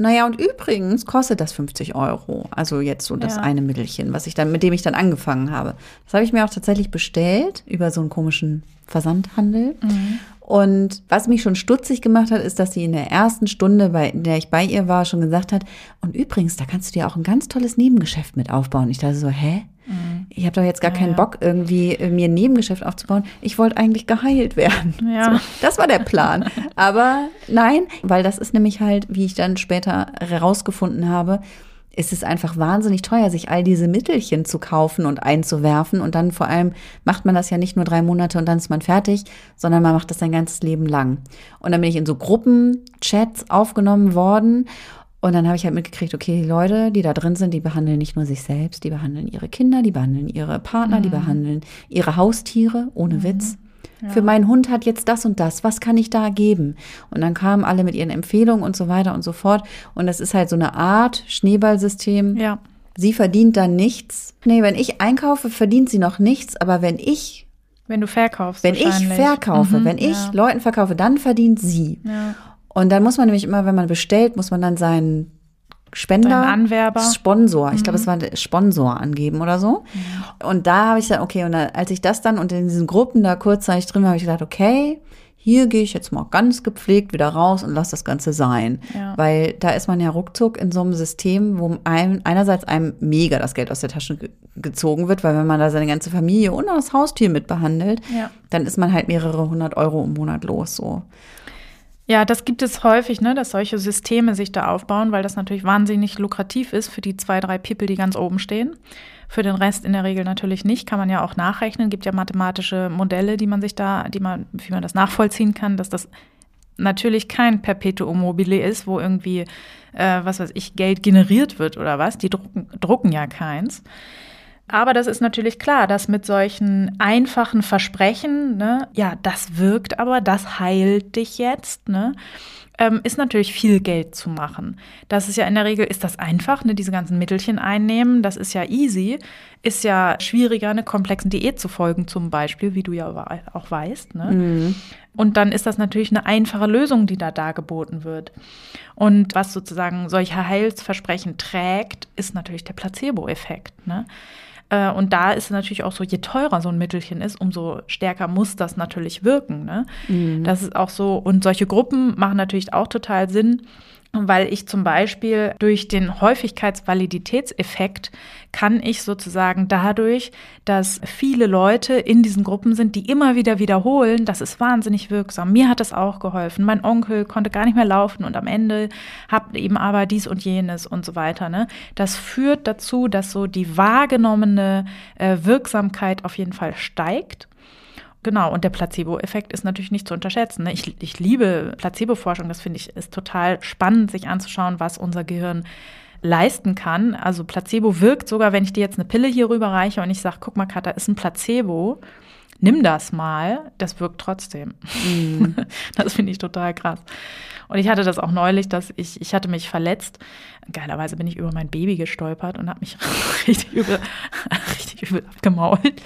Speaker 1: Naja, und übrigens kostet das 50 Euro. Also jetzt so das ja. eine Mittelchen, was ich dann, mit dem ich dann angefangen habe. Das habe ich mir auch tatsächlich bestellt über so einen komischen Versandhandel. Mhm. Und was mich schon stutzig gemacht hat, ist, dass sie in der ersten Stunde, bei in der ich bei ihr war, schon gesagt hat, und übrigens, da kannst du dir auch ein ganz tolles Nebengeschäft mit aufbauen. Ich dachte so, hä? Mhm. Ich habe doch jetzt gar ja, keinen Bock, irgendwie äh, mir ein Nebengeschäft aufzubauen. Ich wollte eigentlich geheilt werden. Ja. So, das war der Plan. Aber nein, weil das ist nämlich halt, wie ich dann später herausgefunden habe, ist es einfach wahnsinnig teuer, sich all diese Mittelchen zu kaufen und einzuwerfen. Und dann vor allem macht man das ja nicht nur drei Monate und dann ist man fertig, sondern man macht das sein ganzes Leben lang. Und dann bin ich in so Gruppenchats aufgenommen worden. Und dann habe ich halt mitgekriegt, okay, die Leute, die da drin sind, die behandeln nicht nur sich selbst, die behandeln ihre Kinder, die behandeln ihre Partner, mhm. die behandeln ihre Haustiere, ohne mhm. Witz. Für meinen Hund hat jetzt das und das. Was kann ich da geben? Und dann kamen alle mit ihren Empfehlungen und so weiter und so fort. Und das ist halt so eine Art Schneeballsystem.
Speaker 2: Ja.
Speaker 1: Sie verdient dann nichts. Nee, wenn ich einkaufe, verdient sie noch nichts. Aber wenn ich
Speaker 2: wenn du verkaufst.
Speaker 1: Wenn ich verkaufe, mhm, wenn ich ja. Leuten verkaufe, dann verdient sie. Ja. Und dann muss man nämlich immer, wenn man bestellt, muss man dann seinen Spender,
Speaker 2: Anwerber.
Speaker 1: Sponsor. Ich glaube, es mhm. war Sponsor angeben oder so. Mhm. Und da habe ich dann, okay, und dann, als ich das dann und in diesen Gruppen da kurzzeitig drin war, habe ich gedacht, okay, hier gehe ich jetzt mal ganz gepflegt wieder raus und lass das Ganze sein. Ja. Weil da ist man ja ruckzuck in so einem System, wo einem, einerseits einem mega das Geld aus der Tasche ge gezogen wird, weil wenn man da seine ganze Familie und das Haustier mit behandelt, ja. dann ist man halt mehrere hundert Euro im Monat los, so.
Speaker 2: Ja, das gibt es häufig, ne, dass solche Systeme sich da aufbauen, weil das natürlich wahnsinnig lukrativ ist für die zwei, drei People, die ganz oben stehen. Für den Rest in der Regel natürlich nicht, kann man ja auch nachrechnen. Gibt ja mathematische Modelle, die man sich da, die man, wie man das nachvollziehen kann, dass das natürlich kein Perpetuum mobile ist, wo irgendwie, äh, was weiß ich, Geld generiert wird oder was. Die drucken, drucken ja keins. Aber das ist natürlich klar, dass mit solchen einfachen Versprechen, ne, ja, das wirkt aber, das heilt dich jetzt, ne, ähm, ist natürlich viel Geld zu machen. Das ist ja in der Regel, ist das einfach, ne, diese ganzen Mittelchen einnehmen, das ist ja easy, ist ja schwieriger, eine komplexen Diät zu folgen zum Beispiel, wie du ja auch weißt. Ne? Mhm. Und dann ist das natürlich eine einfache Lösung, die da dargeboten wird. Und was sozusagen solche Heilsversprechen trägt, ist natürlich der Placebo-Effekt. Ne? Äh, und da ist es natürlich auch so, je teurer so ein Mittelchen ist, umso stärker muss das natürlich wirken. Ne? Mhm. Das ist auch so, und solche Gruppen machen natürlich auch total Sinn weil ich zum Beispiel durch den Häufigkeitsvaliditätseffekt kann ich sozusagen dadurch, dass viele Leute in diesen Gruppen sind, die immer wieder wiederholen, das ist wahnsinnig wirksam. Mir hat das auch geholfen. Mein Onkel konnte gar nicht mehr laufen und am Ende hat eben aber dies und jenes und so weiter. Ne? Das führt dazu, dass so die wahrgenommene äh, Wirksamkeit auf jeden Fall steigt. Genau, und der Placebo-Effekt ist natürlich nicht zu unterschätzen. Ne? Ich, ich liebe Placebo-Forschung, das finde ich ist total spannend, sich anzuschauen, was unser Gehirn leisten kann. Also Placebo wirkt sogar, wenn ich dir jetzt eine Pille hier rüberreiche und ich sage, guck mal, Katha, ist ein Placebo. Nimm das mal, das wirkt trotzdem. Mm. Das finde ich total krass. Und ich hatte das auch neulich, dass ich, ich hatte mich verletzt. Geilerweise bin ich über mein Baby gestolpert und habe mich richtig übel, richtig übel abgemault.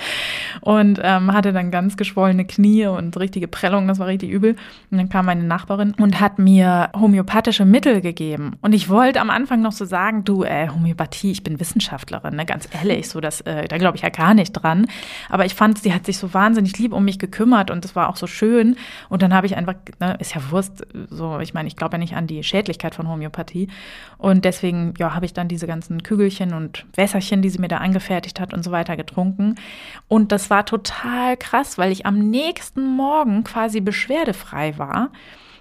Speaker 2: und ähm, hatte dann ganz geschwollene Knie und richtige Prellungen, das war richtig übel. Und dann kam meine Nachbarin und hat mir homöopathische Mittel gegeben. Und ich wollte am Anfang noch so sagen, du, äh, Homöopathie, ich bin Wissenschaftlerin, ne? ganz ehrlich, so das, äh, da glaube ich ja gar nicht dran. Aber ich fand, sie hat sich so wahnsinnig lieb um mich gekümmert und das war auch so schön. Und dann habe ich einfach, ne, ist ja Wurst, so, ich meine, ich glaube ja nicht an die Schädlichkeit von Homöopathie. Und deswegen, ja, habe ich dann diese ganzen Kügelchen und Wässerchen, die sie mir da angefertigt hat und so weiter getrunken. Und das war total krass, weil ich am nächsten Morgen quasi beschwerdefrei war.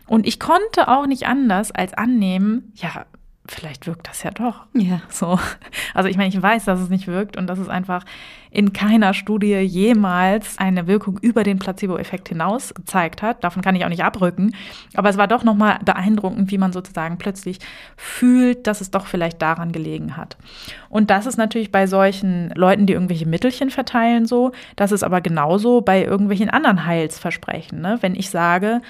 Speaker 2: Und ich konnte auch nicht anders als annehmen, ja, vielleicht wirkt das ja doch.
Speaker 1: Ja.
Speaker 2: So. Also ich meine, ich weiß, dass es nicht wirkt und dass es einfach in keiner Studie jemals eine Wirkung über den Placebo-Effekt hinaus gezeigt hat. Davon kann ich auch nicht abrücken. Aber es war doch nochmal beeindruckend, wie man sozusagen plötzlich fühlt, dass es doch vielleicht daran gelegen hat. Und das ist natürlich bei solchen Leuten, die irgendwelche Mittelchen verteilen, so. Das ist aber genauso bei irgendwelchen anderen Heilsversprechen. Ne? Wenn ich sage,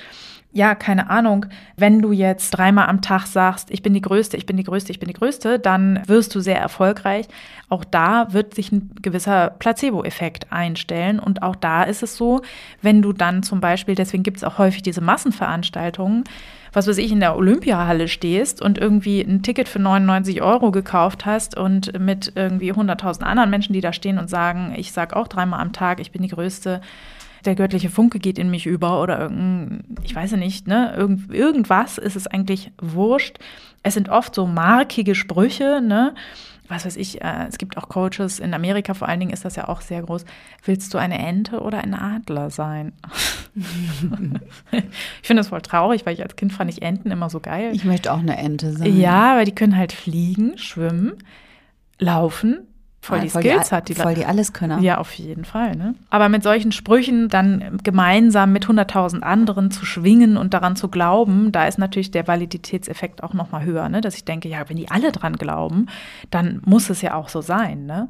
Speaker 2: ja, keine Ahnung, wenn du jetzt dreimal am Tag sagst, ich bin die Größte, ich bin die Größte, ich bin die Größte, dann wirst du sehr erfolgreich. Auch da wird sich ein gewisser Placebo-Effekt einstellen. Und auch da ist es so, wenn du dann zum Beispiel, deswegen gibt es auch häufig diese Massenveranstaltungen, was weiß ich, in der Olympiahalle stehst und irgendwie ein Ticket für 99 Euro gekauft hast und mit irgendwie 100.000 anderen Menschen, die da stehen und sagen, ich sag auch dreimal am Tag, ich bin die Größte, der göttliche Funke geht in mich über oder irgendein, ich weiß ja nicht, ne, irgend, irgendwas ist es eigentlich wurscht. Es sind oft so markige Sprüche, ne? Was weiß ich, äh, es gibt auch Coaches, in Amerika vor allen Dingen ist das ja auch sehr groß. Willst du eine Ente oder ein Adler sein? ich finde das voll traurig, weil ich als Kind fand ich Enten immer so geil.
Speaker 1: Ich möchte auch eine Ente sein.
Speaker 2: Ja, weil die können halt fliegen, schwimmen, laufen, voll die voll Skills
Speaker 1: die,
Speaker 2: hat. Die
Speaker 1: voll die Alleskönner.
Speaker 2: Ja, auf jeden Fall. Ne? Aber mit solchen Sprüchen dann gemeinsam mit 100.000 anderen zu schwingen und daran zu glauben, da ist natürlich der Validitätseffekt auch noch mal höher. Ne? Dass ich denke, ja, wenn die alle dran glauben, dann muss es ja auch so sein. Ne?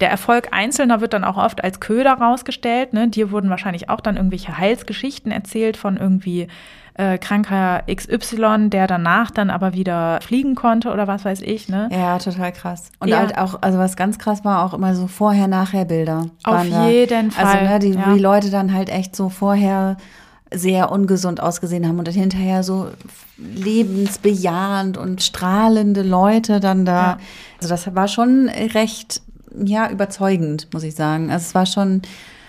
Speaker 2: Der Erfolg Einzelner wird dann auch oft als Köder rausgestellt. Ne? Dir wurden wahrscheinlich auch dann irgendwelche Heilsgeschichten erzählt von irgendwie äh, Kranker XY, der danach dann aber wieder fliegen konnte oder was weiß ich, ne?
Speaker 1: Ja, total krass. Und ja. halt auch, also was ganz krass war, auch immer so Vorher-Nachher-Bilder.
Speaker 2: Auf jeden
Speaker 1: da.
Speaker 2: Fall.
Speaker 1: Also, ne, die, ja. die Leute dann halt echt so vorher sehr ungesund ausgesehen haben und dann hinterher so lebensbejahend und strahlende Leute dann da. Ja. Also das war schon recht, ja, überzeugend, muss ich sagen. Also es war schon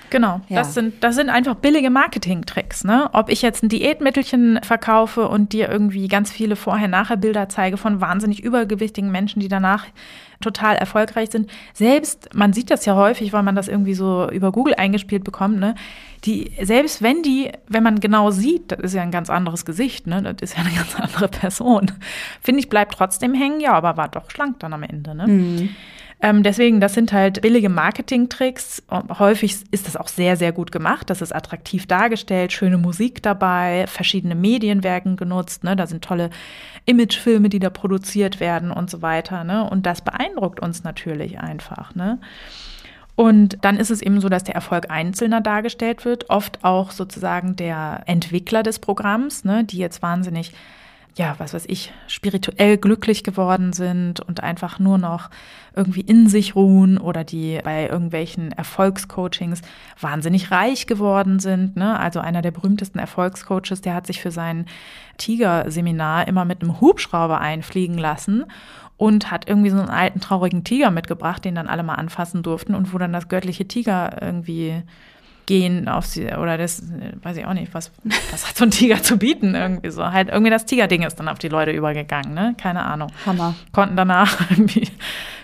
Speaker 2: Genau, ja. das, sind, das sind einfach billige Marketing-Tricks. Ne? Ob ich jetzt ein Diätmittelchen verkaufe und dir irgendwie ganz viele Vorher-Nachher-Bilder zeige von wahnsinnig übergewichtigen Menschen, die danach total erfolgreich sind. Selbst, man sieht das ja häufig, weil man das irgendwie so über Google eingespielt bekommt, ne? Die, selbst wenn die, wenn man genau sieht, das ist ja ein ganz anderes Gesicht, ne? Das ist ja eine ganz andere Person. Finde ich, bleibt trotzdem hängen, ja, aber war doch schlank dann am Ende, ne? Mhm. Ähm, deswegen, das sind halt billige Marketing-Tricks. Häufig ist das auch sehr, sehr gut gemacht. Das ist attraktiv dargestellt, schöne Musik dabei, verschiedene Medien werden genutzt. Ne? Da sind tolle Imagefilme, die da produziert werden und so weiter. Ne? Und das beeindruckt uns natürlich einfach. Ne? Und dann ist es eben so, dass der Erfolg Einzelner dargestellt wird, oft auch sozusagen der Entwickler des Programms, ne, die jetzt wahnsinnig ja, was weiß ich, spirituell glücklich geworden sind und einfach nur noch irgendwie in sich ruhen oder die bei irgendwelchen Erfolgscoachings wahnsinnig reich geworden sind. Ne? Also einer der berühmtesten Erfolgscoaches, der hat sich für sein Tigerseminar immer mit einem Hubschrauber einfliegen lassen und hat irgendwie so einen alten traurigen Tiger mitgebracht, den dann alle mal anfassen durften und wo dann das göttliche Tiger irgendwie gehen auf sie oder das weiß ich auch nicht, was, was hat so ein Tiger zu bieten irgendwie so. Halt irgendwie das Tigerding ist dann auf die Leute übergegangen, ne? Keine Ahnung.
Speaker 1: Hammer.
Speaker 2: Konnten danach irgendwie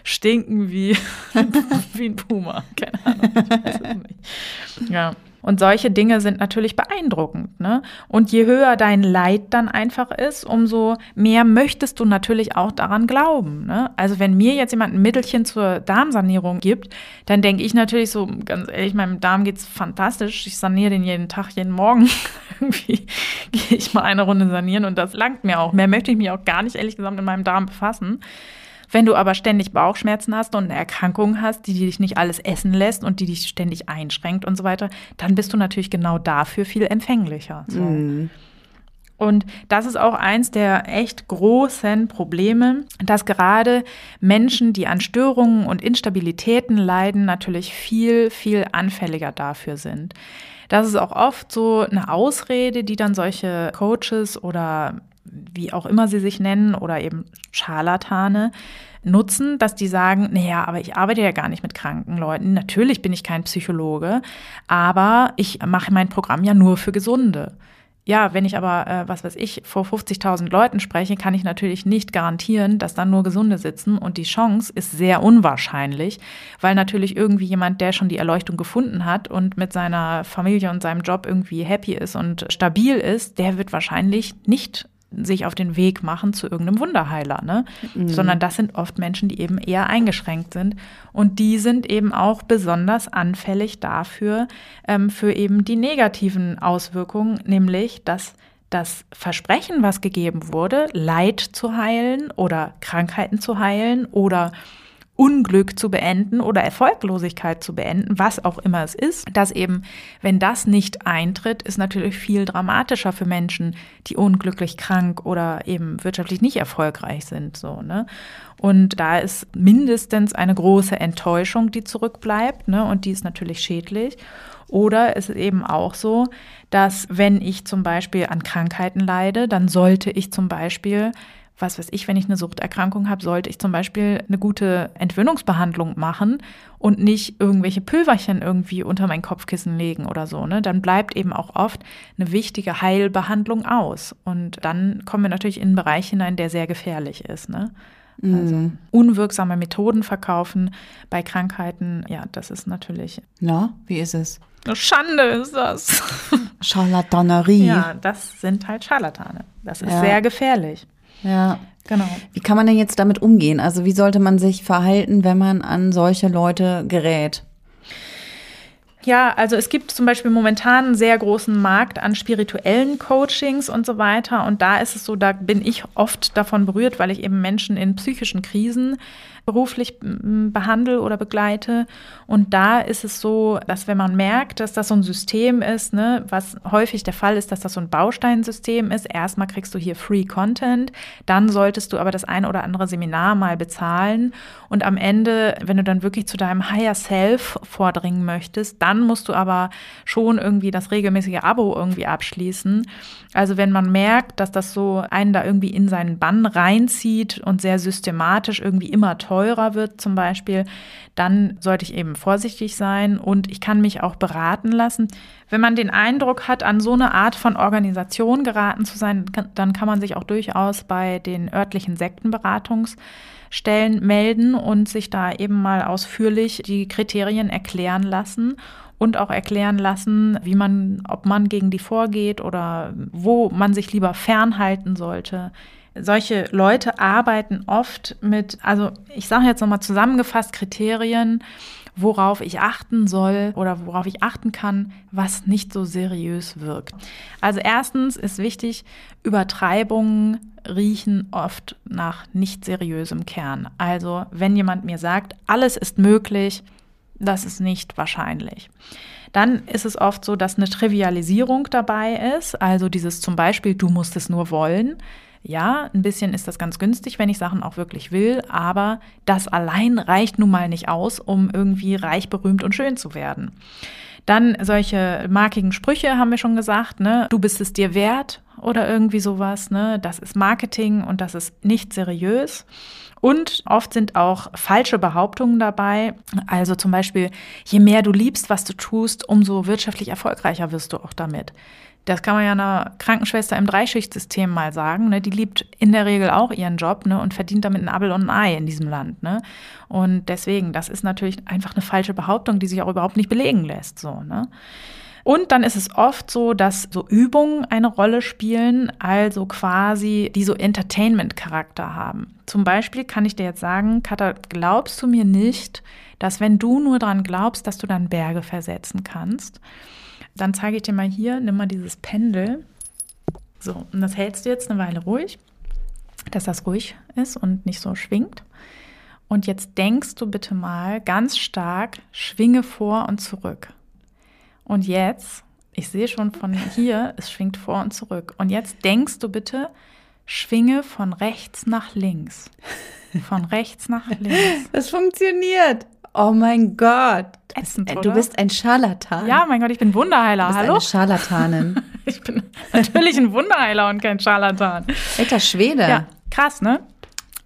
Speaker 2: stinken wie, wie ein Puma. Keine Ahnung. Ich weiß es nicht. Ja. Und solche Dinge sind natürlich beeindruckend. Ne? Und je höher dein Leid dann einfach ist, umso mehr möchtest du natürlich auch daran glauben. Ne? Also wenn mir jetzt jemand ein Mittelchen zur Darmsanierung gibt, dann denke ich natürlich so, ganz ehrlich, meinem Darm geht's fantastisch. Ich saniere den jeden Tag, jeden Morgen. Irgendwie gehe ich mal eine Runde sanieren und das langt mir auch. Mehr möchte ich mich auch gar nicht, ehrlich gesagt, mit meinem Darm befassen. Wenn du aber ständig Bauchschmerzen hast und eine Erkrankung hast, die dich nicht alles essen lässt und die dich ständig einschränkt und so weiter, dann bist du natürlich genau dafür viel empfänglicher. So. Mm. Und das ist auch eins der echt großen Probleme, dass gerade Menschen, die an Störungen und Instabilitäten leiden, natürlich viel, viel anfälliger dafür sind. Das ist auch oft so eine Ausrede, die dann solche Coaches oder wie auch immer sie sich nennen oder eben Scharlatane nutzen, dass die sagen, naja, aber ich arbeite ja gar nicht mit kranken Leuten. Natürlich bin ich kein Psychologe, aber ich mache mein Programm ja nur für Gesunde. Ja, wenn ich aber, äh, was weiß ich, vor 50.000 Leuten spreche, kann ich natürlich nicht garantieren, dass dann nur Gesunde sitzen. Und die Chance ist sehr unwahrscheinlich, weil natürlich irgendwie jemand, der schon die Erleuchtung gefunden hat und mit seiner Familie und seinem Job irgendwie happy ist und stabil ist, der wird wahrscheinlich nicht sich auf den Weg machen zu irgendeinem Wunderheiler, ne? Mhm. Sondern das sind oft Menschen, die eben eher eingeschränkt sind. Und die sind eben auch besonders anfällig dafür, ähm, für eben die negativen Auswirkungen, nämlich, dass das Versprechen, was gegeben wurde, Leid zu heilen oder Krankheiten zu heilen oder Unglück zu beenden oder Erfolglosigkeit zu beenden, was auch immer es ist, dass eben, wenn das nicht eintritt, ist natürlich viel dramatischer für Menschen, die unglücklich krank oder eben wirtschaftlich nicht erfolgreich sind, so, ne? Und da ist mindestens eine große Enttäuschung, die zurückbleibt, ne? Und die ist natürlich schädlich. Oder es ist eben auch so, dass wenn ich zum Beispiel an Krankheiten leide, dann sollte ich zum Beispiel was weiß ich, wenn ich eine Suchterkrankung habe, sollte ich zum Beispiel eine gute Entwöhnungsbehandlung machen und nicht irgendwelche Pülverchen irgendwie unter mein Kopfkissen legen oder so. Ne? Dann bleibt eben auch oft eine wichtige Heilbehandlung aus. Und dann kommen wir natürlich in einen Bereich hinein, der sehr gefährlich ist. Ne? Also mhm. unwirksame Methoden verkaufen bei Krankheiten, ja, das ist natürlich.
Speaker 1: Na, wie ist es?
Speaker 2: Eine Schande ist das.
Speaker 1: Scharlatanerie.
Speaker 2: Ja, das sind halt Scharlatane. Das ist ja. sehr gefährlich.
Speaker 1: Ja. Genau. Wie kann man denn jetzt damit umgehen? Also wie sollte man sich verhalten, wenn man an solche Leute gerät?
Speaker 2: Ja, also es gibt zum Beispiel momentan einen sehr großen Markt an spirituellen Coachings und so weiter. Und da ist es so, da bin ich oft davon berührt, weil ich eben Menschen in psychischen Krisen beruflich behandle oder begleite. Und da ist es so, dass wenn man merkt, dass das so ein System ist, ne, was häufig der Fall ist, dass das so ein Bausteinsystem ist, erstmal kriegst du hier Free Content, dann solltest du aber das ein oder andere Seminar mal bezahlen. Und am Ende, wenn du dann wirklich zu deinem Higher Self vordringen möchtest, dann musst du aber schon irgendwie das regelmäßige Abo irgendwie abschließen. Also wenn man merkt, dass das so einen da irgendwie in seinen Bann reinzieht und sehr systematisch irgendwie immer teurer wird zum Beispiel, dann sollte ich eben vorsichtig sein und ich kann mich auch beraten lassen. Wenn man den Eindruck hat, an so eine Art von Organisation geraten zu sein, dann kann man sich auch durchaus bei den örtlichen Sektenberatungsstellen melden und sich da eben mal ausführlich die Kriterien erklären lassen und auch erklären lassen, wie man, ob man gegen die vorgeht oder wo man sich lieber fernhalten sollte. Solche Leute arbeiten oft mit, also ich sage jetzt nochmal zusammengefasst Kriterien, worauf ich achten soll oder worauf ich achten kann, was nicht so seriös wirkt. Also erstens ist wichtig, Übertreibungen riechen oft nach nicht seriösem Kern. Also wenn jemand mir sagt, alles ist möglich, das ist nicht wahrscheinlich. Dann ist es oft so, dass eine Trivialisierung dabei ist. Also dieses zum Beispiel, du musst es nur wollen. Ja, ein bisschen ist das ganz günstig, wenn ich Sachen auch wirklich will, aber das allein reicht nun mal nicht aus, um irgendwie reich, berühmt und schön zu werden. Dann solche markigen Sprüche haben wir schon gesagt, ne? Du bist es dir wert oder irgendwie sowas, ne? Das ist Marketing und das ist nicht seriös. Und oft sind auch falsche Behauptungen dabei. Also zum Beispiel, je mehr du liebst, was du tust, umso wirtschaftlich erfolgreicher wirst du auch damit. Das kann man ja einer Krankenschwester im Dreischichtsystem mal sagen. Ne? Die liebt in der Regel auch ihren Job ne? und verdient damit ein Abel und ein Ei in diesem Land. Ne? Und deswegen, das ist natürlich einfach eine falsche Behauptung, die sich auch überhaupt nicht belegen lässt. So, ne? Und dann ist es oft so, dass so Übungen eine Rolle spielen, also quasi die so Entertainment-Charakter haben. Zum Beispiel kann ich dir jetzt sagen, Katha, glaubst du mir nicht, dass wenn du nur dran glaubst, dass du dann Berge versetzen kannst? Dann zeige ich dir mal hier, nimm mal dieses Pendel. So, und das hältst du jetzt eine Weile ruhig, dass das ruhig ist und nicht so schwingt. Und jetzt denkst du bitte mal ganz stark, schwinge vor und zurück. Und jetzt Ich sehe schon von hier, es schwingt vor und zurück. Und jetzt denkst du bitte, schwinge von rechts nach links. Von rechts nach links.
Speaker 1: Das funktioniert. Oh mein Gott.
Speaker 2: Ätzend,
Speaker 1: du, bist,
Speaker 2: oder?
Speaker 1: du bist ein Scharlatan.
Speaker 2: Ja, mein Gott, ich bin Wunderheiler.
Speaker 1: du bist
Speaker 2: Hallo?
Speaker 1: eine Scharlatanin.
Speaker 2: Ich bin natürlich ein Wunderheiler und kein Scharlatan.
Speaker 1: Alter Schwede.
Speaker 2: Ja, krass, ne?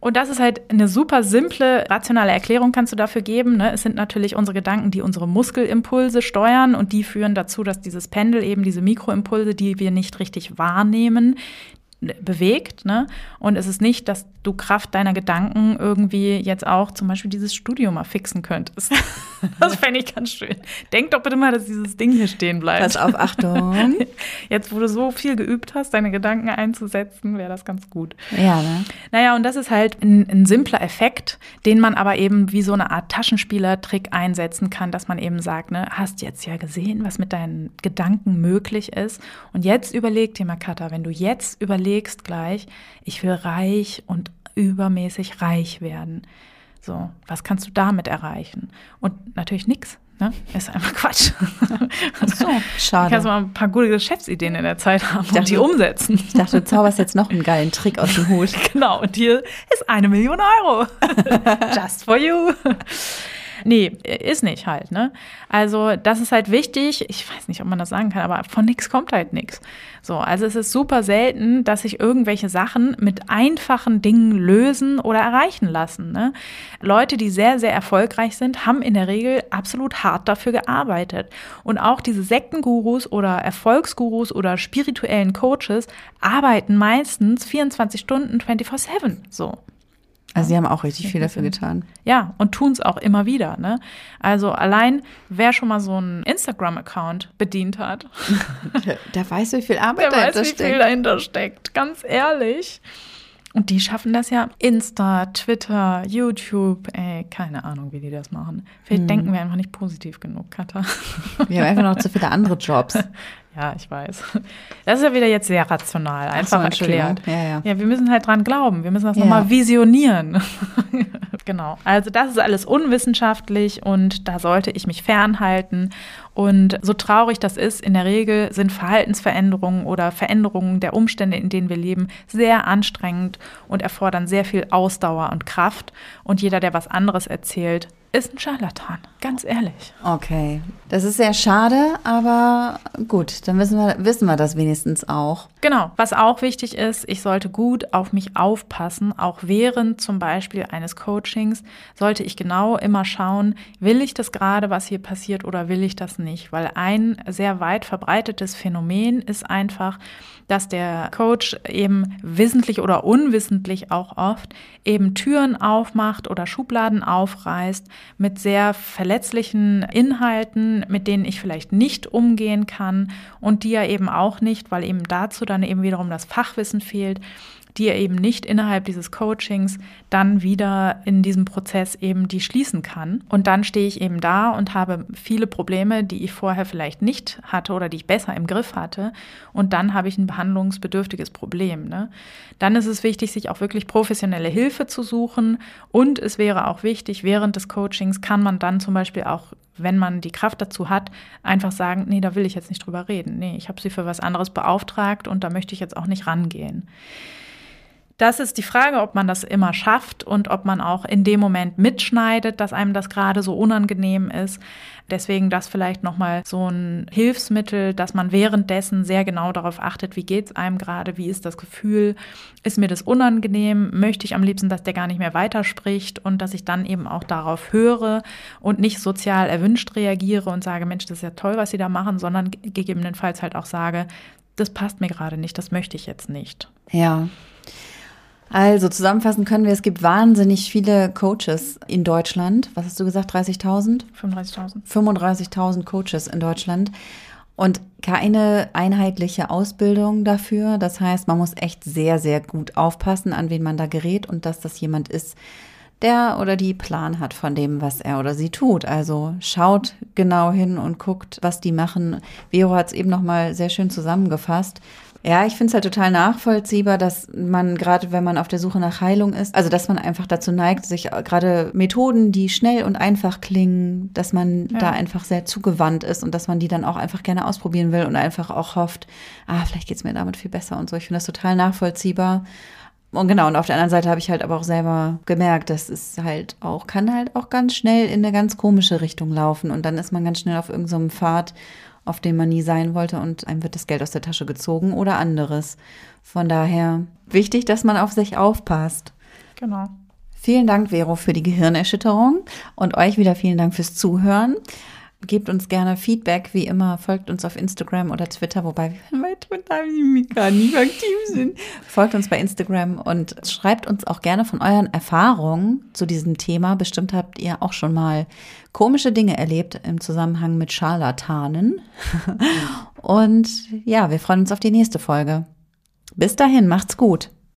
Speaker 2: Und das ist halt eine super simple, rationale Erklärung kannst du dafür geben. Ne? Es sind natürlich unsere Gedanken, die unsere Muskelimpulse steuern und die führen dazu, dass dieses Pendel eben diese Mikroimpulse, die wir nicht richtig wahrnehmen, bewegt. Ne? Und es ist nicht, dass du Kraft deiner Gedanken irgendwie jetzt auch zum Beispiel dieses Studio mal fixen könntest. Das fände ich ganz schön. Denk doch bitte mal, dass dieses Ding hier stehen bleibt.
Speaker 1: Pass auf, Achtung.
Speaker 2: Jetzt, wo du so viel geübt hast, deine Gedanken einzusetzen, wäre das ganz gut.
Speaker 1: Ja, ne?
Speaker 2: Naja, und das ist halt ein, ein simpler Effekt, den man aber eben wie so eine Art Taschenspieler-Trick einsetzen kann, dass man eben sagt, ne, hast jetzt ja gesehen, was mit deinen Gedanken möglich ist. Und jetzt überleg dir mal, Katha, wenn du jetzt überlegst gleich, ich will reich und übermäßig reich werden. So, was kannst du damit erreichen? Und natürlich nichts. Ne? Ist einfach Quatsch.
Speaker 1: Ach so, schade.
Speaker 2: Ich kann so mal ein paar gute Geschäftsideen in der Zeit haben
Speaker 1: dachte,
Speaker 2: und die umsetzen.
Speaker 1: Ich dachte, du zauberst jetzt noch einen geilen Trick aus dem Hut.
Speaker 2: Genau, und hier ist eine Million Euro. Just for you. Nee, ist nicht halt, ne? Also, das ist halt wichtig. Ich weiß nicht, ob man das sagen kann, aber von nichts kommt halt nichts. So, also es ist super selten, dass sich irgendwelche Sachen mit einfachen Dingen lösen oder erreichen lassen. Ne? Leute, die sehr, sehr erfolgreich sind, haben in der Regel absolut hart dafür gearbeitet. Und auch diese Sektengurus oder Erfolgsgurus oder spirituellen Coaches arbeiten meistens 24 Stunden 24-7. So.
Speaker 1: Also sie haben auch richtig viel dafür getan.
Speaker 2: Ja, und tun es auch immer wieder. Ne? Also allein, wer schon mal so einen Instagram-Account bedient hat,
Speaker 1: Der, weiß, wie viel Arbeit
Speaker 2: der weiß,
Speaker 1: dahinter
Speaker 2: wie viel
Speaker 1: steckt.
Speaker 2: dahinter steckt. Ganz ehrlich. Und die schaffen das ja. Insta, Twitter, YouTube, ey, keine Ahnung, wie die das machen. Vielleicht
Speaker 1: Hm.
Speaker 2: denken wir einfach nicht positiv genug, Katha.
Speaker 1: Wir haben einfach noch zu viele andere Jobs.
Speaker 2: Ja, ich weiß. Das ist ja wieder jetzt sehr rational, einfach
Speaker 1: so,
Speaker 2: erklärt.
Speaker 1: Ja, ja.
Speaker 2: ja, wir müssen halt dran glauben. Wir müssen das
Speaker 1: Ja.
Speaker 2: nochmal visionieren. genau. Also das ist alles unwissenschaftlich und da sollte ich mich fernhalten. Und so traurig das ist, in der Regel sind Verhaltensveränderungen oder Veränderungen der Umstände, in denen wir leben, sehr anstrengend und erfordern sehr viel Ausdauer und Kraft. Und jeder, der was anderes erzählt, ist ein Scharlatan. Ganz ehrlich.
Speaker 1: Okay. Das ist sehr schade, aber gut, dann wissen wir, wissen wir das wenigstens auch.
Speaker 2: Genau. Was auch wichtig ist, ich sollte gut auf mich aufpassen. Auch während zum Beispiel eines Coachings sollte ich genau immer schauen, will ich das gerade, was hier passiert, oder will ich das nicht? Weil ein sehr weit verbreitetes Phänomen ist einfach, dass der Coach eben wissentlich oder unwissentlich auch oft eben Türen aufmacht oder Schubladen aufreißt mit sehr verletzlichen Inhalten, mit denen ich vielleicht nicht umgehen kann und die er eben auch nicht, weil eben dazu dann eben wiederum das Fachwissen fehlt, die er eben nicht innerhalb dieses Coachings dann wieder in diesem Prozess eben die schließen kann. Und dann stehe ich eben da und habe viele Probleme, die ich vorher vielleicht nicht hatte oder die ich besser im Griff hatte. Und dann habe ich ein behandlungsbedürftiges Problem. Ne? Dann ist es wichtig, sich auch wirklich professionelle Hilfe zu suchen. Und es wäre auch wichtig, während des Coachings kann man dann zum Beispiel auch wenn man die Kraft dazu hat, einfach sagen, nee, da will ich jetzt nicht drüber reden. Nee, ich habe sie für was anderes beauftragt und da möchte ich jetzt auch nicht rangehen. Das ist die Frage, ob man das immer schafft und ob man auch in dem Moment mitschneidet, dass einem das gerade so unangenehm ist. Deswegen das vielleicht nochmal so ein Hilfsmittel, dass man währenddessen sehr genau darauf achtet, wie geht's einem gerade, wie ist das Gefühl, ist mir das unangenehm, möchte ich am liebsten, dass der gar nicht mehr weiterspricht und dass ich dann eben auch darauf höre und nicht sozial erwünscht reagiere und sage, Mensch, das ist ja toll, was Sie da machen, sondern gegebenenfalls halt auch sage, das passt mir gerade nicht, das möchte ich jetzt nicht.
Speaker 1: Ja. Also zusammenfassen können wir, es gibt wahnsinnig viele Coaches in Deutschland. Was hast du gesagt, 30.000?
Speaker 2: 35.000.
Speaker 1: 35.000 Coaches in Deutschland und keine einheitliche Ausbildung dafür. Das heißt, man muss echt sehr, sehr gut aufpassen, an wen man da gerät und dass das jemand ist, der oder die Plan hat von dem, was er oder sie tut. Also schaut genau hin und guckt, was die machen. Vero hat es eben noch mal sehr schön zusammengefasst. Ja, ich finde es halt total nachvollziehbar, dass man gerade, wenn man auf der Suche nach Heilung ist, also dass man einfach dazu neigt, sich gerade Methoden, die schnell und einfach klingen, dass man ja. da einfach sehr zugewandt ist und dass man die dann auch einfach gerne ausprobieren will und einfach auch hofft, ah, vielleicht geht's mir damit viel besser und so. Ich finde das total nachvollziehbar. Und genau, und auf der anderen Seite habe ich halt aber auch selber gemerkt, dass es halt auch, kann halt auch ganz schnell in eine ganz komische Richtung laufen. Und dann ist man ganz schnell auf irgendeinem so Pfad, auf dem man nie sein wollte und einem wird das Geld aus der Tasche gezogen oder anderes. Von daher wichtig, dass man auf sich aufpasst.
Speaker 2: Genau.
Speaker 1: Vielen Dank, Vero, für die Gehirnerschütterung und euch wieder vielen Dank fürs Zuhören. Gebt uns gerne Feedback, wie immer. Folgt uns auf Instagram oder Twitter, wobei wir bei Twitter gar nicht aktiv sind. Folgt uns bei Instagram und schreibt uns auch gerne von euren Erfahrungen zu diesem Thema. Bestimmt habt ihr auch schon mal komische Dinge erlebt im Zusammenhang mit Scharlatanen. und ja, wir freuen uns auf die nächste Folge. Bis dahin, macht's gut.